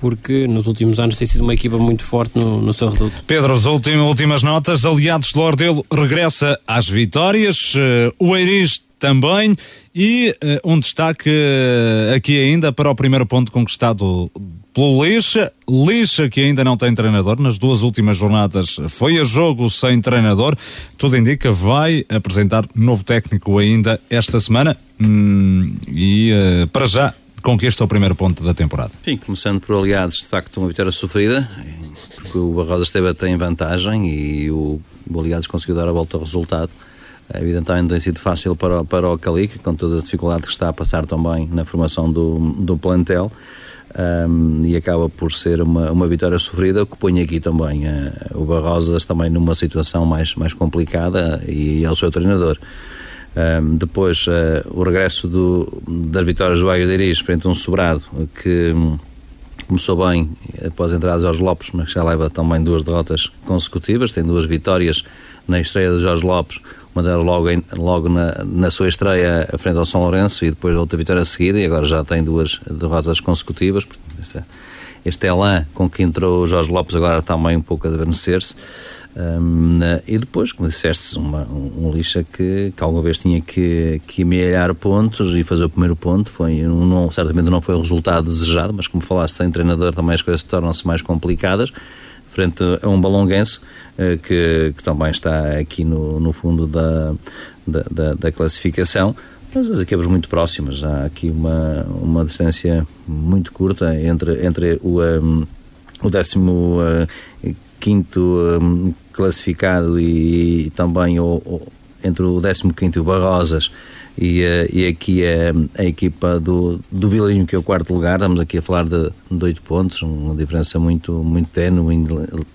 porque nos últimos anos tem sido uma equipa muito forte no, no seu reduto. Pedro, as últimas notas, Aliados de Lordelo regressa às vitórias, uh, o Eiris também e uh, um destaque uh, aqui ainda para o primeiro ponto conquistado pelo Lixa, Lixa que ainda não tem treinador, nas duas últimas jornadas foi a jogo sem treinador, tudo indica vai apresentar novo técnico ainda esta semana. Hum, e para já conquista o primeiro ponto da temporada. Sim, começando por aliados, de facto, uma vitória sofrida, porque o Barrosa esteve até em vantagem e o, o Aliados conseguiu dar a volta ao resultado. Evidentemente tem sido fácil para, para o Calic, com toda a dificuldade que está a passar também na formação do, do plantel. Um, e acaba por ser uma, uma vitória sofrida, que põe aqui também uh, o Barrosas também numa situação mais, mais complicada e, e ao seu treinador. Um, depois, uh, o regresso do, das vitórias do Águias de Iris frente a um sobrado que um, começou bem após a entrada de Jorge Lopes, mas já leva também duas derrotas consecutivas. Tem duas vitórias na estreia de Jorge Lopes, uma delas logo, em, logo na, na sua estreia frente ao São Lourenço e depois outra vitória seguida, e agora já tem duas derrotas consecutivas. Este elan com que entrou Jorge Lopes agora também um pouco a adormecer-se. Um, e depois, como disseste, uma, um, lixa que, que alguma vez tinha que, que amealhar pontos e fazer o primeiro ponto. Foi, não, certamente não foi o resultado desejado, mas como falaste, sem treinador também as coisas tornam-se mais complicadas. Frente a um balonguense uh, que, que também está aqui no, no fundo da, da, da, da classificação mas as equipas muito próximas. Há aqui uma, uma distância muito curta entre, entre o, um, o décimo uh, quinto um, classificado e, e também o, o, entre o 15 Barrosas e, uh, e aqui é a equipa do, do Vilarinho, que é o quarto lugar. Estamos aqui a falar de, de 8 pontos, uma diferença muito, muito tenue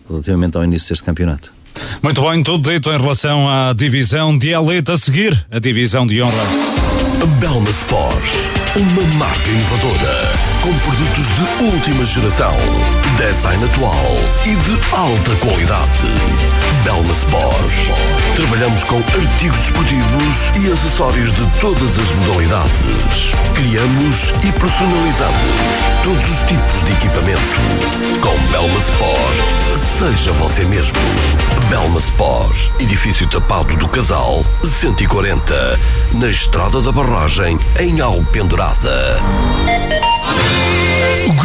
relativamente ao início deste campeonato. Muito bem, tudo dito em relação à divisão de elite a seguir, a divisão de honra. Belma Sport. Uma marca inovadora, com produtos de última geração, design atual e de alta qualidade. Belma Sport. Trabalhamos com artigos desportivos e acessórios de todas as modalidades. Criamos e personalizamos todos os tipos de equipamento. Com Belma Sport, seja você mesmo. Belma Sport, edifício tapado do Casal, 140, na Estrada da Barragem, em Alpendurada.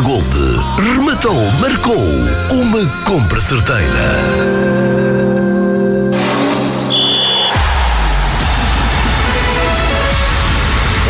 Gold, rematou, marcou uma compra certeira.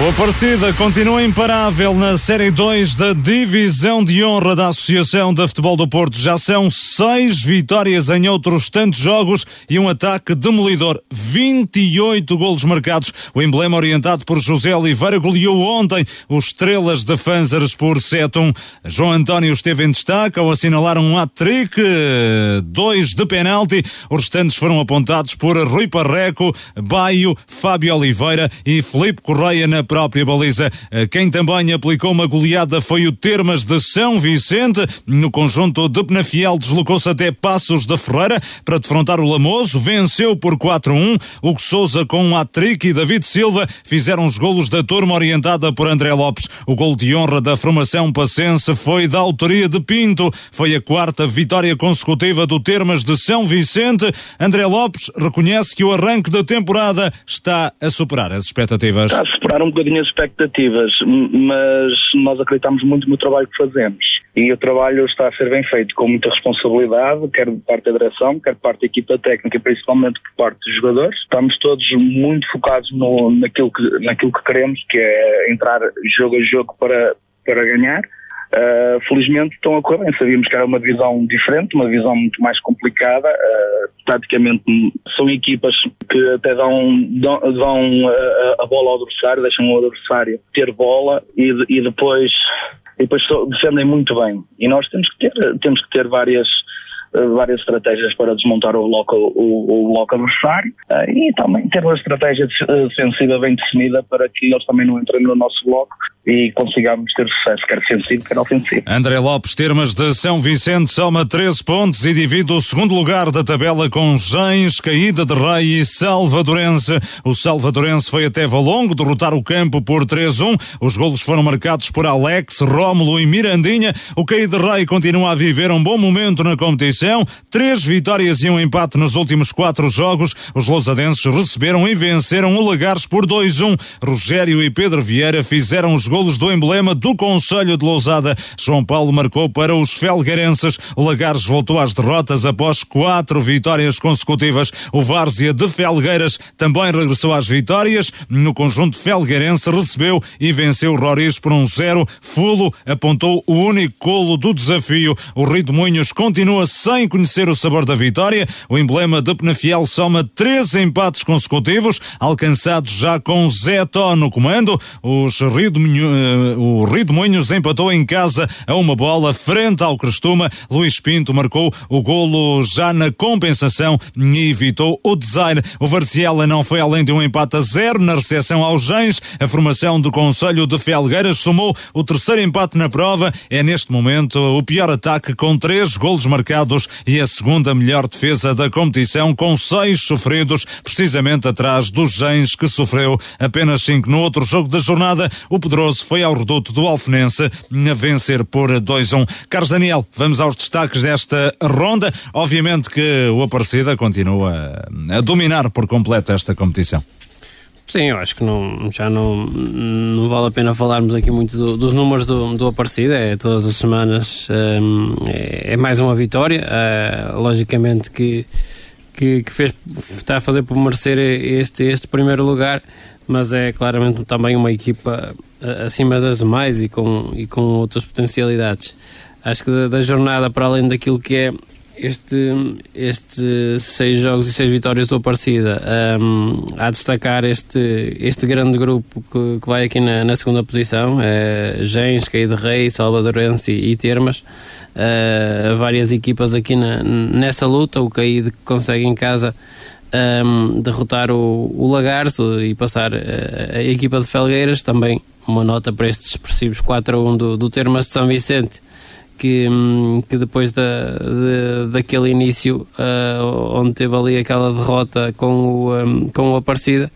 O Aparecida continua imparável na Série 2 da Divisão de Honra da Associação de Futebol do Porto. Já são seis vitórias em outros tantos jogos e um ataque demolidor. 28 golos marcados. O emblema orientado por José Oliveira goleou ontem os Estrelas de Fanzers por 7-1. João António esteve em destaque ao assinalar um hat-trick, dois de penalti. Os restantes foram apontados por Rui Parreco, Baio, Fábio Oliveira e Felipe Correia na própria baliza. Quem também aplicou uma goleada foi o Termas de São Vicente. No conjunto de Penafiel deslocou-se até Passos da Ferreira para defrontar o Lamoso. Venceu por 4-1. Hugo Souza com um hat-trick e David Silva fizeram os golos da turma orientada por André Lopes. O gol de honra da formação passense foi da autoria de Pinto. Foi a quarta vitória consecutiva do Termas de São Vicente. André Lopes reconhece que o arranque da temporada está a superar as expectativas. Está a superar um as expectativas, mas nós acreditamos muito no trabalho que fazemos. E o trabalho está a ser bem feito com muita responsabilidade, quer de parte da direção, quer de parte da equipa técnica, principalmente por parte dos jogadores. Estamos todos muito focados no, naquilo, que, naquilo que queremos, que é entrar jogo a jogo para, para ganhar. Uh, felizmente estão a correr bem. Sabíamos que era uma divisão diferente, uma divisão muito mais complicada. Uh, praticamente são equipas que até dão, dão, dão a, a, bola ao adversário, deixam o adversário ter bola e, e depois, e depois defendem muito bem. E nós temos que ter, temos que ter várias várias estratégias para desmontar o bloco, o, o bloco adversário uh, e também ter uma estratégia defensiva bem definida para que eles também não entrem no nosso bloco e consigamos ter sucesso, quer defensivo, quer ofensivo. André Lopes, termas de São Vicente, soma 13 pontos e divide o segundo lugar da tabela com Gens, Caída de Rei e Salvadorense. O Salvadorense foi até Valongo derrotar o campo por 3-1. Os golos foram marcados por Alex, Rómulo e Mirandinha. O Caída de Rei continua a viver um bom momento na competição. Três vitórias e um empate nos últimos quatro jogos. Os lousadenses receberam e venceram o Lagares por 2-1. Rogério e Pedro Vieira fizeram os golos do emblema do Conselho de Lousada. João Paulo marcou para os felgueirenses. O Lagares voltou às derrotas após quatro vitórias consecutivas. O Várzea de Felgueiras também regressou às vitórias. No conjunto felgueirense recebeu e venceu o Roriz por um zero. Fulo apontou o único golo do desafio. O Rio de Moinhos continua sem conhecer o sabor da vitória. O emblema de Penafiel soma três empates consecutivos, alcançados já com Zé Tó no comando. Os Rio de Moinhos o Rio de Moinhos empatou em casa a uma bola frente ao Crestuma. Luís Pinto marcou o golo já na compensação e evitou o design. O Varziela não foi além de um empate a zero na recepção aos Gens. A formação do Conselho de Felgueiras somou o terceiro empate na prova. É neste momento o pior ataque com três golos marcados e a segunda melhor defesa da competição com seis sofridos, precisamente atrás dos Gens que sofreu apenas cinco no outro jogo da jornada. O poderoso foi ao reduto do Alfenense a vencer por 2-1. Carlos Daniel, vamos aos destaques desta ronda. Obviamente que o Aparecida continua a dominar por completo esta competição. Sim, eu acho que não, já não, não vale a pena falarmos aqui muito do, dos números do, do Aparecida. É, todas as semanas um, é, é, mais uma vitória. Uh, logicamente que que, que fez, está a fazer por merecer este, este primeiro lugar, mas é claramente também uma equipa acima das demais e com, e com outras potencialidades. Acho que da, da jornada, para além daquilo que é este, este seis jogos e seis vitórias do Aparecida um, a destacar este, este grande grupo que, que vai aqui na, na segunda posição. É Gens, Caíde Rei, Salvadorense e, e Termas. Uh, várias equipas aqui na, nessa luta. O Caíde consegue em casa um, derrotar o, o Lagarto e passar a, a, equipa de Felgueiras. Também uma nota para estes expressivos 4 a 1 do, do Termas de São Vicente que, hum, que depois da, de, daquele início uh, onde teve ali aquela derrota com o, um, com o Aparecida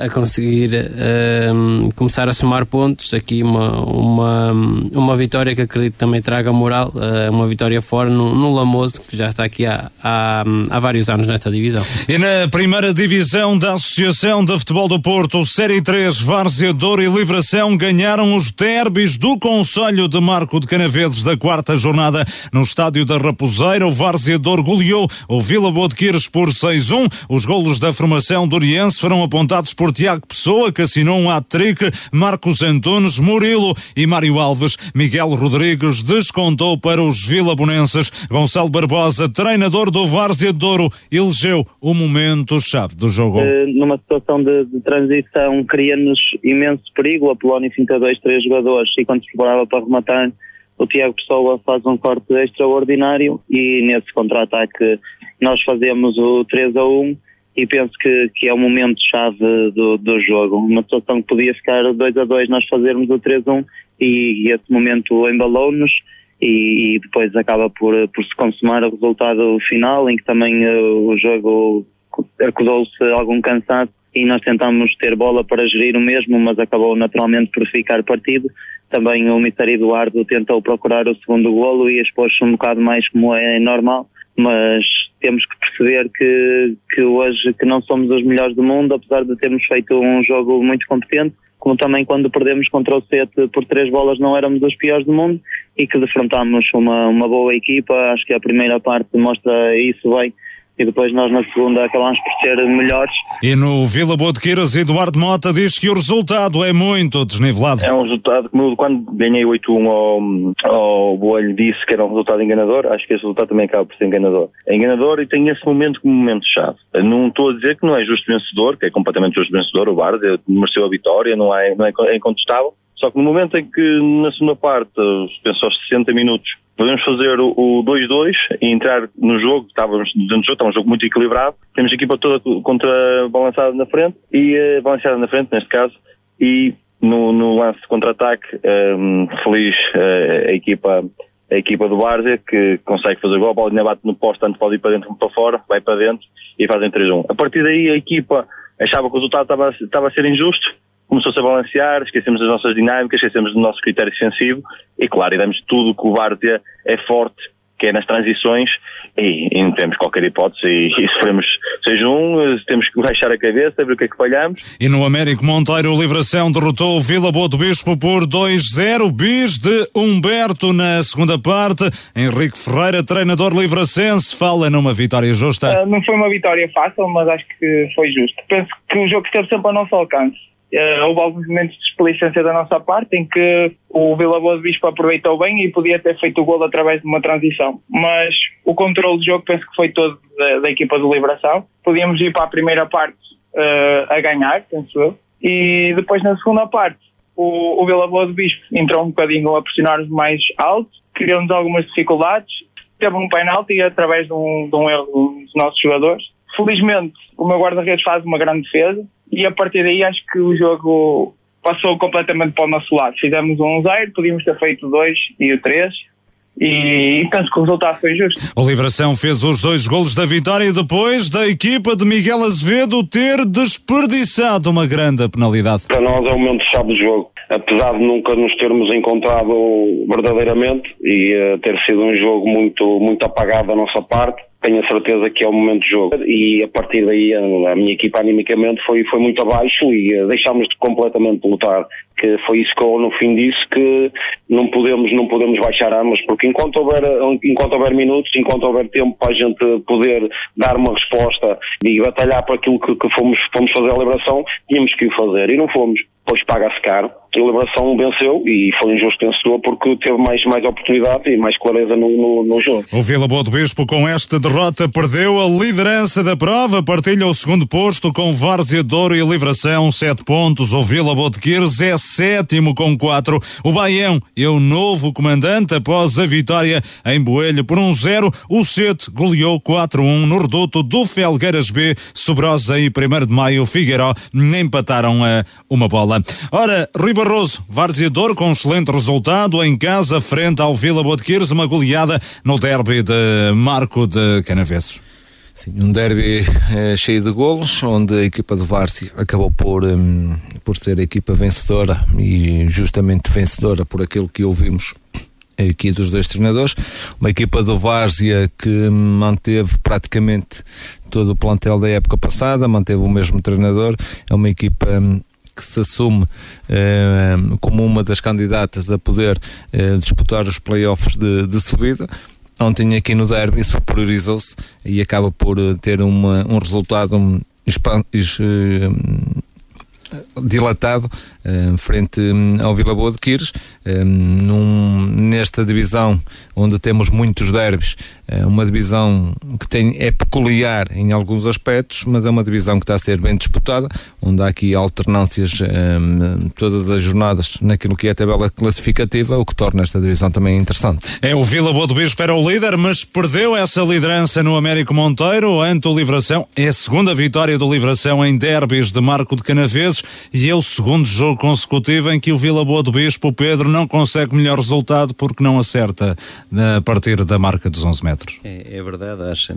a conseguir uh, começar a somar pontos. Aqui uma, uma, uma vitória que acredito também traga moral, uh, uma vitória fora no, no, Lamoso, que já está aqui há, há, há, vários anos nesta divisão. E na primeira divisão da Associação de Futebol do Porto, Série 3, Várzea Douro e Livração ganharam os derbys do Conselho de Marco de Canaveses da quarta jornada no estádio da Raposeira. O Várzea Douro goleou o Vila Boa por 6-1. Os golos da formação do Oriense foram apontados apontados por Tiago Pessoa, que assinou um hat-trick, Marcos Antunes, Murilo e Mário Alves. Miguel Rodrigues descontou para os vilabonenses. Gonçalo Barbosa, treinador do Várzea de Douro, elegeu o momento-chave do jogo. Uh, numa situação de, de transição, cria-nos imenso perigo. A Polónia finta dois, três jogadores e quando se preparava para rematar, o Tiago Pessoa faz um corte extraordinário e nesse contra-ataque nós fazemos o 3 a 1 e penso que, que é o momento-chave do, do jogo. Uma situação que podia ficar 2 a 2 nós fazermos o 3-1 e, e, esse momento embalou-nos e, e, depois acaba por, por se consumar o resultado final em que também uh, o jogo acusou-se algum cansado e nós tentamos ter bola para gerir o mesmo, mas acabou naturalmente por ficar partido. Também o Mister Eduardo tentou procurar o segundo golo e expôs-se um bocado mais como é normal mas temos que perceber que, que hoje que não somos os melhores do mundo, apesar de termos feito um jogo muito competente, como também quando perdemos contra o Sete por três bolas não éramos os piores do mundo e que defrontámos uma, uma boa equipa, acho que a primeira parte mostra isso bem e depois nós na segunda acabamos por ser melhores. E no Vila Boa de Queiras, Eduardo Mota diz que o resultado é muito desnivelado. É um resultado que quando ganhei 8-1 ao, ao Boelho disse que era um resultado enganador, acho que esse resultado também acaba por ser enganador. É enganador e tem esse momento como momento-chave. Não estou a dizer que não é justo vencedor, que é completamente justo vencedor, o Barça mereceu a vitória, não é, não é incontestável, só que no momento em que na segunda parte, penso aos 60 minutos, podemos fazer o 2-2 e entrar no jogo, estávamos dentro do jogo, estava um jogo muito equilibrado, temos a equipa toda contra balançada na frente, e uh, balançada na frente neste caso, e no, no lance de contra-ataque, um, ehm, feliz uh, a equipa a equipa do Várzea que consegue fazer gol, a bola ainda bate no posto, tanto pode ir para dentro como para fora, vai para dentro e fazem 3-1. A partir daí a equipa achava que o resultado estava a ser injusto, começou-se a balancear, esquecemos as nossas dinâmicas, esquecemos do nosso critério defensivo e, claro, e damos tudo que o Várzea é forte, que é nas transições e, e não temos qualquer hipótese e, e sofremos seja um, temos que baixar a cabeça, ver o que é que falhamos. E no Américo Monteiro, o Livração derrotou o Vila Boa do Bispo por 2-0, bis de Humberto na segunda parte. Henrique Ferreira, treinador livracense, fala numa vitória justa. Uh, não foi uma vitória fácil, mas acho que foi justo. Penso que o jogo esteve sempre ao nosso alcance houve alguns momentos de desplicência da nossa parte em que o Vila Boa de Bispo aproveitou bem e podia ter feito o gol através de uma transição. Mas o controle do jogo penso que foi todo da, da equipa de Liberação. Podíamos ir para a primeira parte uh, a ganhar, penso eu. E depois na segunda parte o, o Vila Boa de Bispo entrou um bocadinho a pressionar-nos mais alto, criou-nos algumas dificuldades. Teve um penalti através de um, de um erro dos nossos jogadores. Felizmente o meu guarda-redes faz uma grande defesa e a partir daí acho que o jogo passou completamente para o nosso lado. Fizemos um 0, podíamos ter feito dois e o 3. E penso que o resultado foi justo. O Livração fez os dois golos da vitória depois da equipa de Miguel Azevedo ter desperdiçado uma grande penalidade. Para nós é o momento-chave do jogo. Apesar de nunca nos termos encontrado verdadeiramente e uh, ter sido um jogo muito, muito apagado da nossa parte, tenho a certeza que é o momento de jogo. E a partir daí a, minha equipa animicamente foi, foi muito abaixo e uh, deixámos de completamente lutar. Que foi isso que eu no fim disse que não podemos, não podemos baixar armas, porque enquanto houver, enquanto houver minutos, enquanto houver tempo para a gente poder dar uma resposta e batalhar para aquilo que, que fomos, fomos fazer a liberação, tínhamos que o fazer e não fomos. Depois paga-se caro. A Liberação venceu e foi um justo vencedor porque teve mais, mais oportunidade e mais clareza no, no, no jogo. O Vila Boa do Bispo com esta derrota perdeu a liderança da prova, partilha o segundo posto com Várzea Douro e Liberação, sete pontos. O Vila Boa de Quires é sétimo com quatro. O Baião é o novo comandante após a vitória em Boelho por um zero. O Sete goleou 4-1 no reduto do Felgueiras B. Sobrosa e 1 de Maio Figueiró empataram a uma bola. Ora, Rui Barroso, Várzea Douro com um excelente resultado em casa frente ao Vila Boa de Quires, uma goleada no derby de Marco de Canaveses. Sim, um derby eh, cheio de golos, onde a equipa de Várzea acabou por, um, por ser a equipa vencedora e justamente vencedora por aquilo que ouvimos aqui dos dois treinadores. Uma equipa do Várzea que manteve praticamente todo o plantel da época passada, manteve o mesmo treinador. É uma equipa um, que se assume eh, como uma das candidatas a poder eh, disputar os playoffs de, de subida. Ontem aqui no derby superiorizou-se e acaba por ter uma, um resultado um, dilatado uh, frente um, ao Vila Boa de Quires um, num, nesta divisão onde temos muitos derbys uh, uma divisão que tem, é peculiar em alguns aspectos mas é uma divisão que está a ser bem disputada onde há aqui alternâncias um, todas as jornadas naquilo que é a tabela classificativa o que torna esta divisão também interessante. É o Vila Boa do Bispo era o líder mas perdeu essa liderança no Américo Monteiro ante o Livração. É a segunda vitória do Livração em derbys de Marco de Canaveses e é o segundo jogo consecutivo em que o Vila Boa do Bispo, Pedro, não consegue melhor resultado porque não acerta a partir da marca dos 11 metros. É, é verdade, acho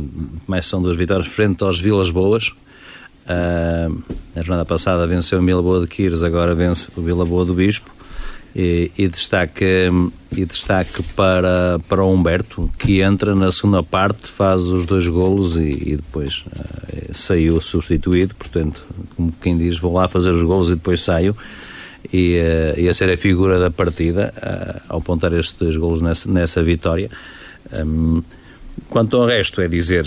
mais são duas vitórias frente aos Vilas Boas. Uh, na jornada passada venceu o Vila Boa de Quires, agora vence o Vila Boa do Bispo. E, e, destaque, e destaque para, para o Humberto, que entra na segunda parte, faz os dois golos e, e depois uh, saiu substituído. Portanto, como quem diz, vou lá fazer os golos e depois saio. E, uh, e a ser a figura da partida uh, ao apontar estes dois golos nessa, nessa vitória. Um, quanto ao resto, é dizer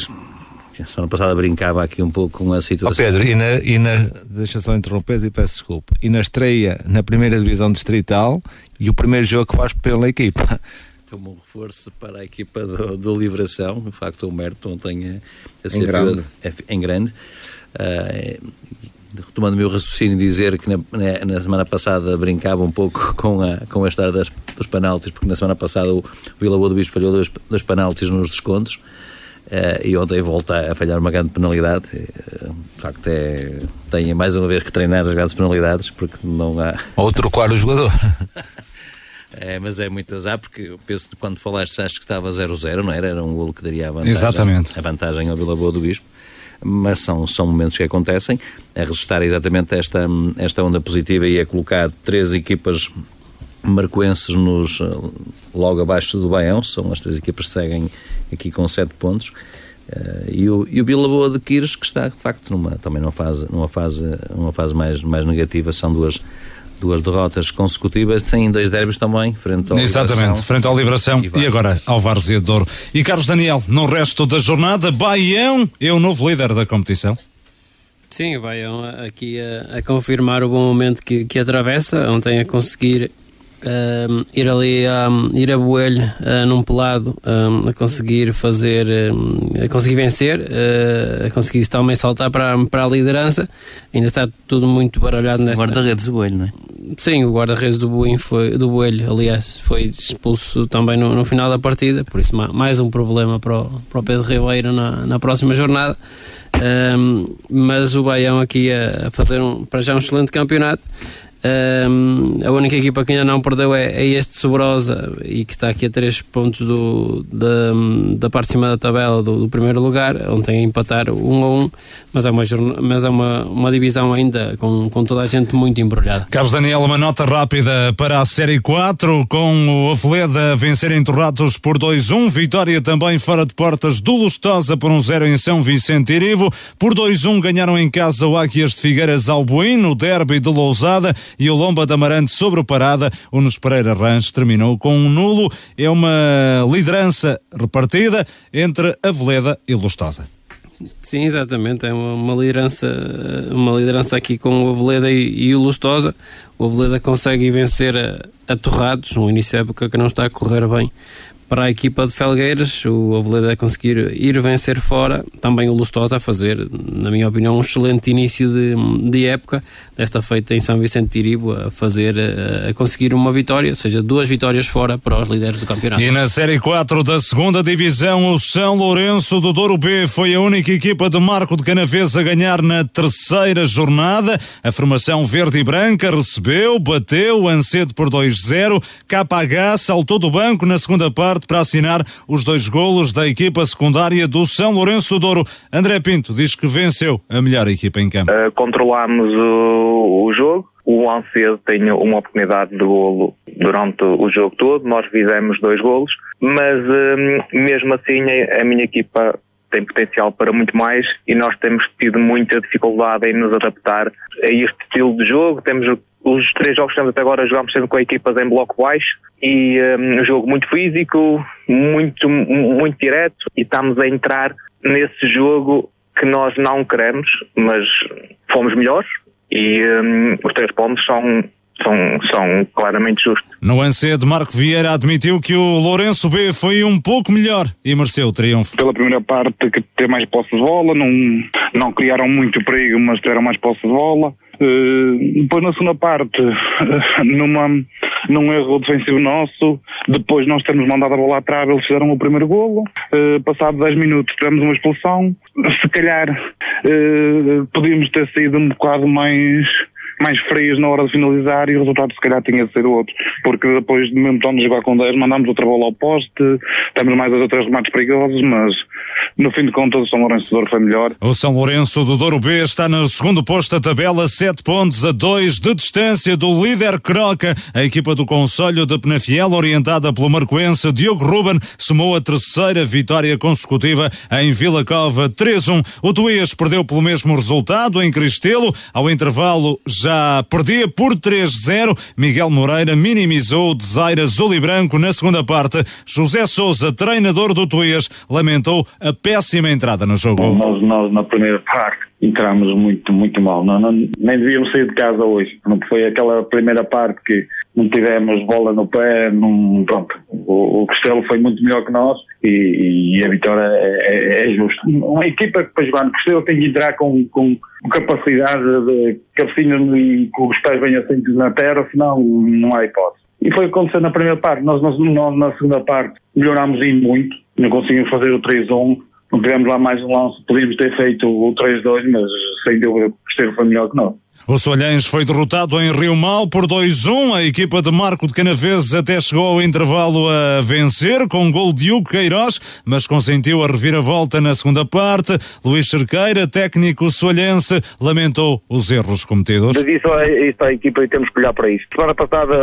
a semana passada brincava aqui um pouco com a situação. Oh Pedro, e na, e na deixa só interromper e peço desculpa. E na estreia na primeira divisão distrital e o primeiro jogo que faz pela equipa. Como um reforço para a equipa do, do Livração, de facto o Merto ontem a, a em grande. É, em grande. Uh, retomando o meu raciocínio, dizer que na, na, na, semana passada brincava um pouco [LAUGHS] com a, com a história das, dos penaltis, porque na semana passada o, o Vila Boa do Bispo falhou dois, dois penaltis nos descontos. Uh, e ontem volta a falhar uma grande penalidade. Uh, de facto, é, tem mais uma vez que treinar as grandes penalidades porque não há. [LAUGHS] Ou trocar o jogador. [LAUGHS] é, mas é muito azar porque eu penso que quando falaste, acho que estava 0-0, não era? Era um golo que daria a vantagem, Exatamente. a vantagem ao Vila Boa do Bispo. Mas são, são momentos que acontecem. A registrar exatamente esta, esta onda positiva e a colocar três equipas marcoenses nos, logo abaixo do Baião, são as três equipas que seguem aqui com sete pontos. Uh, e, o, e o Boa de Quires, que está de facto numa, também numa fase, numa fase, numa fase mais, mais negativa, são duas, duas derrotas consecutivas, sem dois derbys também, frente ao Exatamente, Liberação. frente ao Liberação e, e agora ao Várzea de Douro. E Carlos Daniel, no resto da jornada, Baião é o novo líder da competição. Sim, o Baião aqui a, a confirmar o bom momento que, que atravessa, ontem a conseguir Ir ali um, ir a Boelho uh, num pelado um, a conseguir fazer um, a conseguir vencer uh, a conseguir também saltar para, para a liderança. Ainda está tudo muito baralhado nesta... guarda-redes do Boelho, não é? Sim, o guarda-redes do, Boelho foi, do Boelho aliás, foi expulso também no, no, final da partida por isso mais um problema para o, para o Pedro Ribeiro na, na próxima jornada. Mas o Baião aqui a, a fazer um, para já um excelente campeonato Um, a única equipa que ainda não perdeu é, é este Sobrosa e que está aqui a 3 pontos do, da, da parte de cima da tabela do, do primeiro lugar, onde tem a empatar 1 um a 1, um, mas é, uma, mas é uma, uma divisão ainda com, com toda a gente muito embrulhada. Carlos Daniel, uma nota rápida para a Série 4, com o Aveleda vencer em Torratos por 2-1, vitória também fora de portas do Lustosa por 1-0 em São Vicente Irivo, por 2-1 ganharam em casa o Águias de Figueiras Albuín, no derby de Lousada e o Lomba da Amarante sobre o Parada. O Nunes Pereira Ranch terminou com um nulo. É uma liderança repartida entre Aveleda e Lustosa. Sim, exatamente. É uma, uma, liderança, uma liderança aqui com o Aveleda e, e o Lustosa. O Aveleda consegue vencer a, a Torrados, um início de época que não está a correr bem para a equipa de Felgueiras, o Aveleda a conseguir ir vencer fora, também o Lustosa a fazer, na minha opinião, um excelente início de, de época, desta feita em São Vicente de Iribo, a fazer, a, a, conseguir uma vitória, ou seja, duas vitórias fora para os líderes do campeonato. E na Série 4 da segunda divisão, o São Lourenço do Douro B foi a única equipa de Marco de Canavês a ganhar na terceira jornada. A formação verde e branca recebeu, bateu, Ancedo por 2-0, KH saltou do banco na segunda parte para assinar os dois golos da equipa secundária do São Lourenço do Douro. André Pinto diz que venceu a melhor equipa em campo. Uh, controlámos o, o jogo, o Ancedo tem uma oportunidade de golo durante o jogo todo, nós fizemos dois golos, mas um, mesmo assim a, minha equipa tem potencial para muito mais e nós temos tido muita dificuldade em nos adaptar a este estilo de jogo. Temos os três jogos que temos até agora jogamos sempre com equipas em bloco baixo e um, um jogo muito físico, muito, muito direto e estamos a entrar nesse jogo que nós não queremos, mas fomos melhores e um, os três pontos são são, são claramente justos. No Ancedo, Marco Vieira admitiu que o Lourenço B foi um pouco melhor e mereceu o triunfo. Pela primeira parte, que teve mais posse de bola, não, não criaram muito perigo, mas tiveram mais posse de bola. Uh, depois na segunda parte, numa, num erro defensivo nosso, depois nós termos mandado a bola atrás, eles fizeram o primeiro golo. Uh, passado 10 minutos tivemos uma expulsão. Se calhar podíamos ter saído um bocado mais mais frios na hora de finalizar e o resultado se calhar tinha de ser outro, porque depois de mesmo de jogar com 10 mandámos outra bola ao poste, temos mais dois ou três remates perigosos, mas no fim de contas o São Lourenço do Douro foi melhor. O São Lourenço do Douro B está no segundo posto da tabela, 7 pontos a 2 de distância do líder Croca. A equipa do Conselho de Penafiel, orientada pelo marcoense Diogo Ruben, somou a terceira vitória consecutiva em Vila Cova 3-1. O Tuías perdeu pelo mesmo resultado em Cristelo, ao intervalo já já perdia por 3-0. Miguel Moreira minimizou o desaire azul e branco na segunda parte. José Souza, treinador do Tuías, lamentou a péssima entrada no jogo. Bom, nós, nós na primeira parte entramos muito, muito mal. Não, não, nem devíamos sair de casa hoje. Não foi aquela primeira parte que não tivemos bola no pé, não, pronto. O, o foi muito melhor que nós e, e a vitória é, é, é justa. Uma equipa que para jogar no Castelo tem que entrar com, com capacidade de cabecinha e com os pés bem assentos na terra, senão não há hipótese. E foi o que aconteceu na primeira parte. Nós, nós, nós na segunda parte melhorámos muito, não conseguimos fazer o 3-1 não tivemos lá mais um lance, podíamos ter feito o 3-2, mas sem dúvida o Esteiro foi melhor que nós. O Solhães foi derrotado em Rio Mal por 2-1. A equipa de Marco de Canaveses até chegou ao intervalo a vencer com um gol de Hugo Queiroz, mas consentiu a reviravolta na segunda parte. Luís Cerqueira, técnico solhense, lamentou os erros cometidos. Mas isso é, isso é a equipa e temos que olhar para isso. Semana passada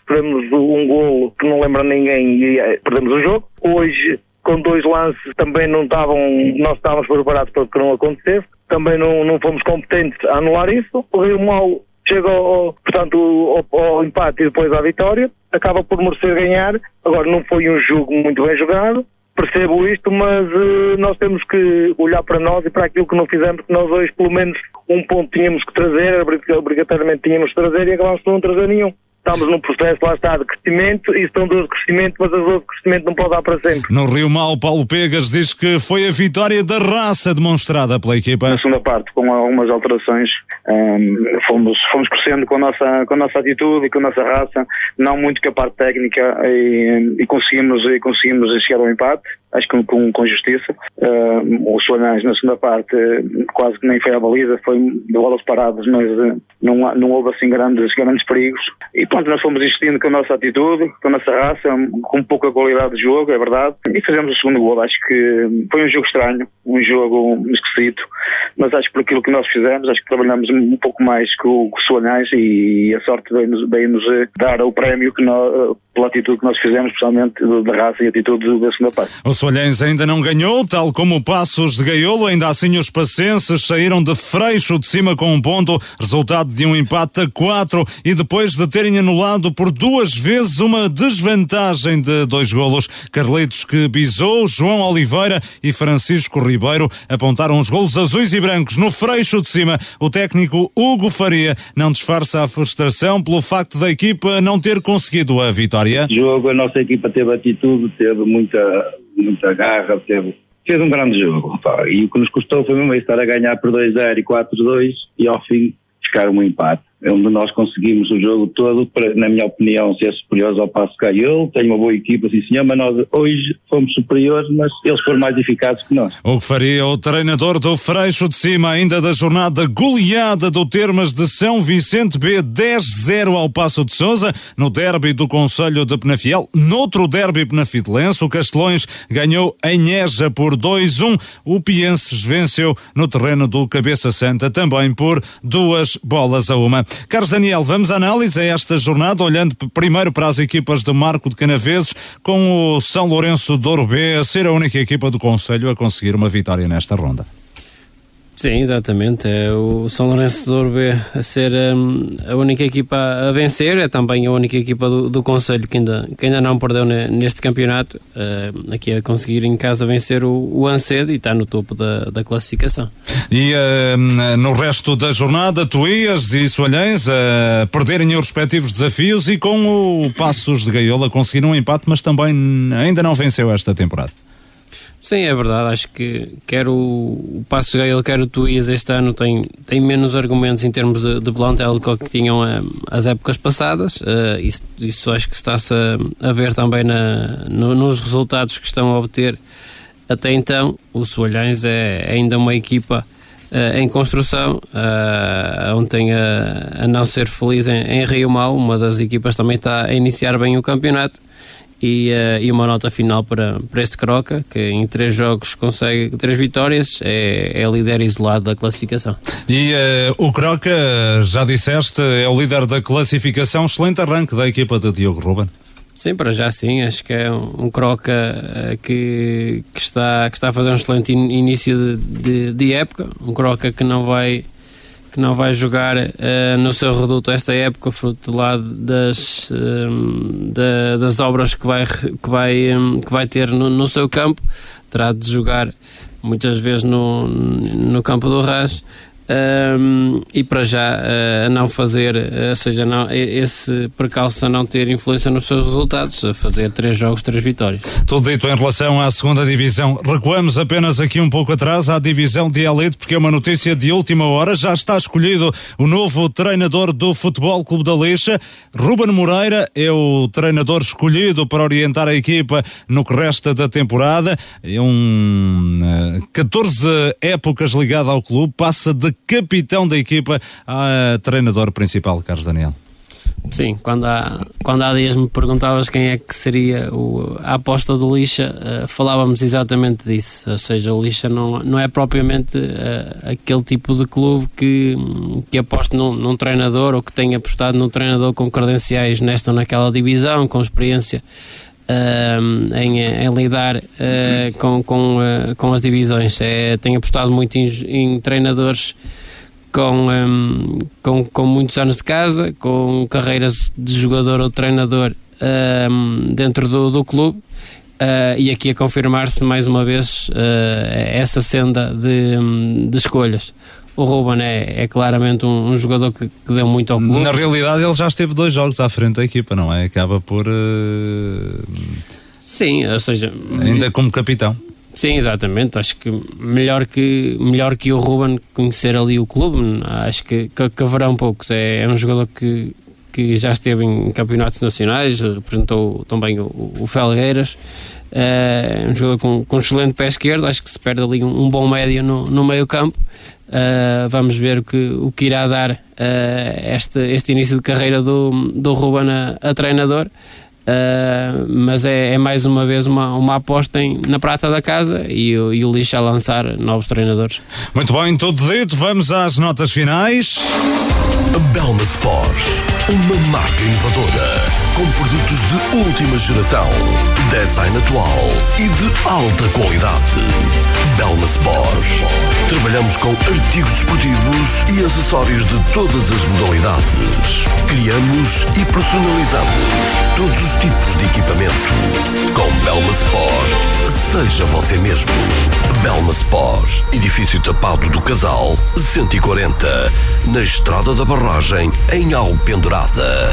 sofremos um gol que não lembra ninguém e eh, perdemos o jogo. Hoje com dois lances também não estavam, nós estávamos preparados para que não acontecesse, também não, não fomos competentes a anular isso. O Rio Mau chega ao, portanto, ao, ao, empate e depois à vitória, acaba por merecer ganhar. Agora não foi um jogo muito bem jogado, percebo isto, mas uh, nós temos que olhar para nós e para aquilo que não fizemos, que nós hoje pelo menos um ponto tínhamos que trazer, obrigatoriamente tínhamos que trazer e acabamos por não trazer nenhum estamos num processo, lá está, de crescimento e estão dores de crescimento, mas as dores de crescimento não podem dar para sempre. No Rio Mal, Paulo Pegas diz que foi a vitória da raça demonstrada pela equipa. Na segunda parte, com algumas alterações, um, fomos, fomos crescendo com a, nossa, com a nossa atitude e com a nossa raça, não muito com a parte técnica e, e conseguimos, e conseguimos chegar ao empate acho que com, com justiça. Uh, os Soanães na segunda parte quase que nem foi a baliza, foi de bolas paradas, mas uh, não, não houve assim grandes, grandes perigos. E pronto, nós fomos insistindo com a nossa atitude, com a nossa raça, com pouca qualidade de jogo, é verdade, e fizemos o segundo gol. Acho que foi um jogo estranho, um jogo esquisito, mas acho que por aquilo que nós fizemos, acho que trabalhamos um pouco mais com o Soanães e a sorte veio-nos veio dar o prémio que nós, pela atitude que nós fizemos, especialmente da raça e atitude da segunda parte. O Soalhães ainda não ganhou, tal como o Passos de Gaiolo, ainda assim os pacenses saíram de freixo de cima com um ponto, resultado de um empate a quatro e depois de terem anulado por duas vezes uma desvantagem de dois golos. Carlitos que bisou, João Oliveira e Francisco Ribeiro apontaram os golos azuis e brancos no freixo de cima. O técnico Hugo Faria não disfarça a frustração pelo facto da equipa não ter conseguido a vitória. Jogo, a nossa equipa teve atitude, teve muita, muita garra, teve, fez um grande jogo. Pá. E o que nos custou foi mesmo estar a ganhar por 2-0 e 4-2 e ao fim ficar um empate onde nós conseguimos o jogo todo, para, na minha opinião, ser superiores ao Passo Caiol. Tem uma boa equipa, sim senhor, mas nós hoje fomos superiores, mas eles foram mais eficazes que nós. O que faria o treinador do Freixo de Cima, ainda da jornada goleada do Termas de São Vicente B, 10-0 ao Passo de Souza, no derby do Conselho de Penafiel. Noutro derby penafidelense, o Castelões ganhou em Eja por 2-1. O Pienses venceu no terreno do Cabeça Santa, também por duas bolas a uma. Carlos Daniel, vamos à análise a esta jornada, olhando primeiro para as equipas de Marco de Canaveses, com o São Lourenço de Ouro B a ser a única equipa do Conselho a conseguir uma vitória nesta ronda. Sim, exatamente. É o São Lourenço de Orbe a ser um, a única equipa a vencer, é também a única equipa do, do Conselho que ainda, que ainda não perdeu neste campeonato, uh, aqui a conseguir em casa vencer o, o Ancede e está no topo da, da classificação. E uh, no resto da jornada, Tuías e Soalhães a uh, perderem os respectivos desafios e com o Passos de Gaiola conseguiram um empate, mas também ainda não venceu esta temporada. Sim, é verdade. Acho que quer o, o Passos Gael, quer o Tuías este ano tem, tem menos argumentos em termos de, de plantel do que tinham um, as épocas passadas. Uh, isso, isso acho que está-se a, a, ver também na, no, nos resultados que estão a obter até então. O Soalhães é, é ainda uma equipa uh, em construção, uh, ontem a, a, não ser feliz em, em Rio Mal, uma das equipas também está a iniciar bem o campeonato e, uh, e uma nota final para, para este Croca, que em três jogos consegue três vitórias, é, é líder isolado da classificação. E uh, o Croca, já disseste, é o líder da classificação, excelente arranque da equipa de Diogo Ruben. Sim, para já sim, acho que é um, um Croca uh, que, que, está, que está a fazer um excelente in, início de, de, de época, um Croca que não vai que não vai jogar uh, no seu reduto esta época, fruto lá das, um, da, das obras que vai, que vai, um, que vai ter no, no, seu campo. Terá de jogar muitas vezes no, no campo do Ras um, e para já uh, a não fazer, uh, ou seja, não, esse percalço a não ter influência nos seus resultados, a fazer três jogos, três vitórias. Tudo dito em relação à segunda divisão. Recuamos apenas aqui um pouco atrás à divisão de elite, porque é uma notícia de última hora. Já está escolhido o novo treinador do Futebol Clube da Lixa. Ruben Moreira é o treinador escolhido para orientar a equipa no que resta da temporada. É um uh, 14 épocas ligado ao clube, passa de capitão da equipa a treinador principal, Carlos Daniel. Sim, quando há, quando há dias me perguntavas quem é que seria o, a aposta do Lixa, uh, falávamos exatamente disso. Ou seja, o Lixa não, não é propriamente uh, aquele tipo de clube que, que aposta num, num, treinador ou que tenha apostado num treinador com credenciais nesta ou naquela divisão, com experiência uh, em, em, lidar com, com, com as divisões. É, tem apostado muito em, em treinadores com, um, com, com muitos anos de casa, com carreiras de jogador ou treinador um, dentro do, do clube. Uh, e aqui a confirmar-se mais uma vez uh, essa senda de, de escolhas. O Ruben é, é claramente um, um jogador que, que, deu muito ao clube. Na realidade, ele já esteve dois jogos à frente da equipa, não é? Acaba por. Uh... Sim, ou seja. Ainda como capitão. Sim, exatamente. Acho que melhor que, melhor que o Ruben conhecer ali o clube, acho que, que, que haverá um pouco. É, é um jogador que, que já esteve em campeonatos nacionais, representou também o, o Felgueiras. É um jogador com, com excelente pé esquerdo, acho que se perde ali um, um bom médio no, no meio campo. Uh, vamos ver o que, o que irá dar uh, este, este início de carreira do, do Ruben a, a treinador. Uh, mas é, é, mais uma vez uma, uma aposta em, na prata da casa e, e o lixo a lançar novos treinadores. Muito bem, tudo dito, vamos às notas finais. Belma Sport, uma marca inovadora com produtos de última geração, design atual e de alta qualidade. Belma Sport. Trabalhamos com artigos desportivos e acessórios de todas as modalidades. Criamos e personalizamos todos os tipos de equipamento. Com Belma Sport, seja você mesmo. Belma Sport, edifício tapado do Casal, 140, na Estrada da Barragem, em Alpendurada.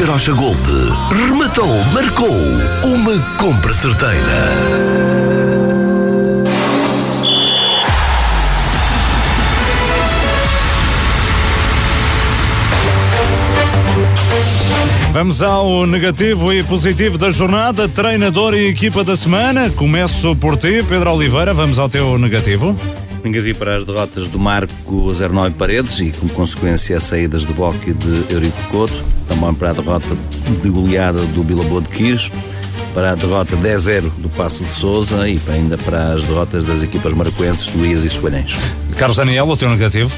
Gold, rematou, marcou uma compra certeira. Vamos ao negativo e positivo da jornada, treinador e equipa da semana. Começo por ti, Pedro Oliveira. Vamos ao teu negativo. Negativo para as derrotas do Marco 09 Paredes e, como consequência, as saídas de Boque de Eurico Couto. Também para a derrota de goleada do Bilabo de Quires. Para a derrota 10-0 do Passo de Souza e ainda para as derrotas das equipas marcoenses do Ias e Soarense. Carlos Daniel, o teu negativo?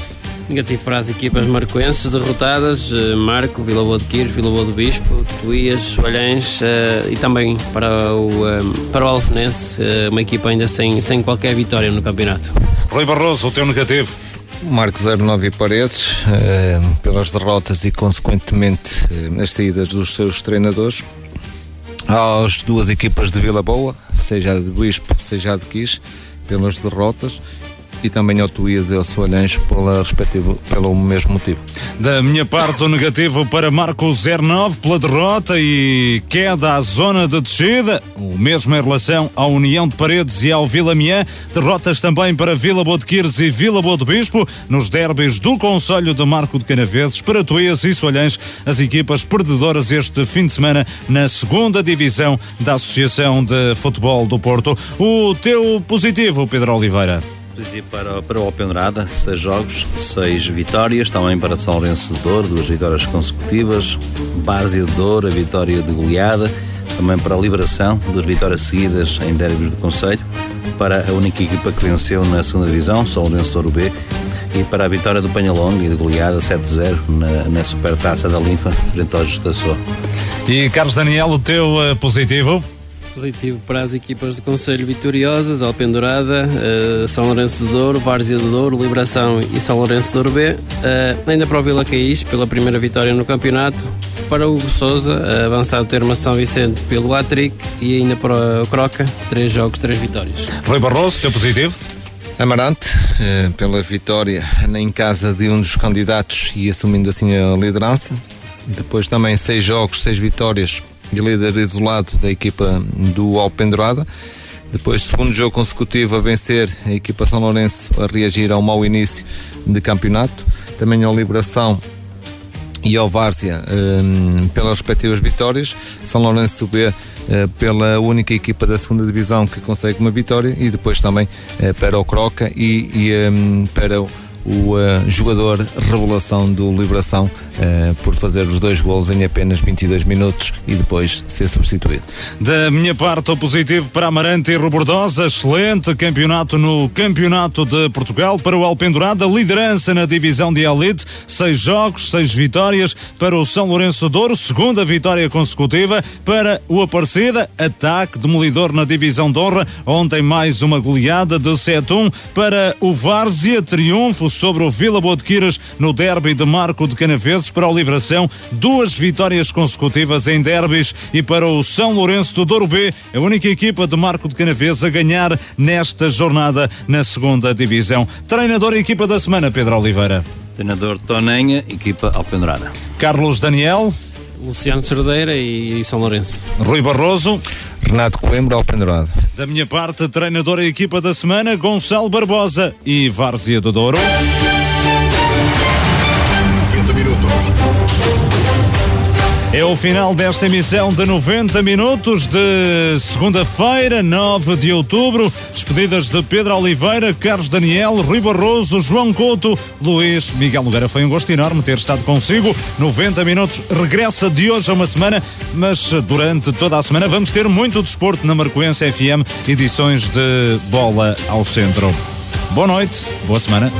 Negativo para as equipas marcoenses derrotadas, eh, Marco, Vila Boa de Quires, Vila Boa do Bispo, Tuías, Soalhães uh, e também para o, eh, para o Alfenense, uma equipa ainda sem, sem qualquer vitória no campeonato. Rui Barroso, o teu negativo? Marco 09 Paredes, uh, pelas derrotas e consequentemente as saídas dos seus treinadores. Às duas equipas de Vila Boa, seja a de Bispo, seja a de Quis, pelas derrotas e também ao Tuías e ao Soalhães pela respectiva, pelo mesmo motivo. Da minha parte, o negativo para Marco 09 pela derrota e queda à zona de descida. O mesmo em relação à União de Paredes e ao Vila Miã. Derrotas também para Vila Bodequires e Vila Boa Bispo nos derbys do Conselho de Marco de Canaveses. Para Tuías e Soalhães, as equipas perdedoras este fim de semana na segunda divisão da Associação de Futebol do Porto. O teu positivo, Pedro Oliveira? Positivo para, para o Alpendrada, seis jogos, seis vitórias. Também para São Lourenço de Douro, duas vitórias consecutivas. Bárzia de Douro, a vitória de goleada. Também para a Liberação, duas vitórias seguidas em derbys do Conselho. Para a única equipa que venceu na segunda divisão, São Lourenço de Douro B. E para a vitória do Penhalong e de goleada 7-0 na, na Supertaça da Linfa, frente ao Justaçô. E Carlos Daniel, o teu uh, positivo? Positivo para as equipas do Conselho vitoriosas, Alpendurada, uh, São Lourenço de Douro, Várzea de Douro, Liberação e São Lourenço de Douro B. Uh, ainda para o Vila Caís, pela primeira vitória no campeonato. Para o Hugo Souza, uh, avançado termo São Vicente pelo Atric e ainda para o Croca, três jogos, três vitórias. Rui Barroso, teu positivo? Amarante, pela vitória em casa de um dos candidatos e assumindo assim a liderança. Depois também seis jogos, seis vitórias e líder isolado da equipa do Alpendurada. Depois, segundo jogo consecutivo a vencer a equipa São Lourenço a reagir ao mau início de campeonato. Também a Liberação e ao Várzea um, pelas respectivas vitórias. São Lourenço B uh, pela única equipa da segunda divisão que consegue uma vitória e depois também uh, para o Croca e, e um, para o o uh, jogador revelação do Liberação uh, por fazer os dois gols em apenas 22 minutos e depois ser substituído. Da minha parte, o positivo para Amarante e Robordosa, excelente campeonato no Campeonato de Portugal. Para o Alpendurada, liderança na divisão de elite, seis jogos, seis vitórias. Para o São Lourenço Douro, segunda vitória consecutiva. Para o Aparecida, ataque demolidor na divisão de honra, ontem mais uma goleada de 7-1 para o Várzea, triunfo sobre o Vila Boa de Quiras no derby de Marco de Canaveses para o Livração, duas vitórias consecutivas em derbys e para o São Lourenço do Douro B, a única equipa de Marco de Canaveses a ganhar nesta jornada na segunda divisão. Treinador e equipa da semana, Pedro Oliveira. Treinador Tonenha, equipa Alpendurada. Carlos Daniel. Luciano Cerdeira e, e São Lourenço. Rui Barroso. Renato Coimbra, Alpendurada. Da minha parte, treinador e equipa da semana, Gonçalo Barbosa e Várzea do Douro. 90 minutos. É o final desta emissão de 90 minutos de segunda-feira, 9 de outubro. Despedidas de Pedro Oliveira, Carlos Daniel, Rui Barroso, João Couto, Luís Miguel Nogueira. Foi um gosto enorme ter estado consigo. 90 minutos regressa de hoje a uma semana, mas durante toda a semana vamos ter muito desporto na Marcoense FM, edições de bola ao centro. Boa noite, boa semana.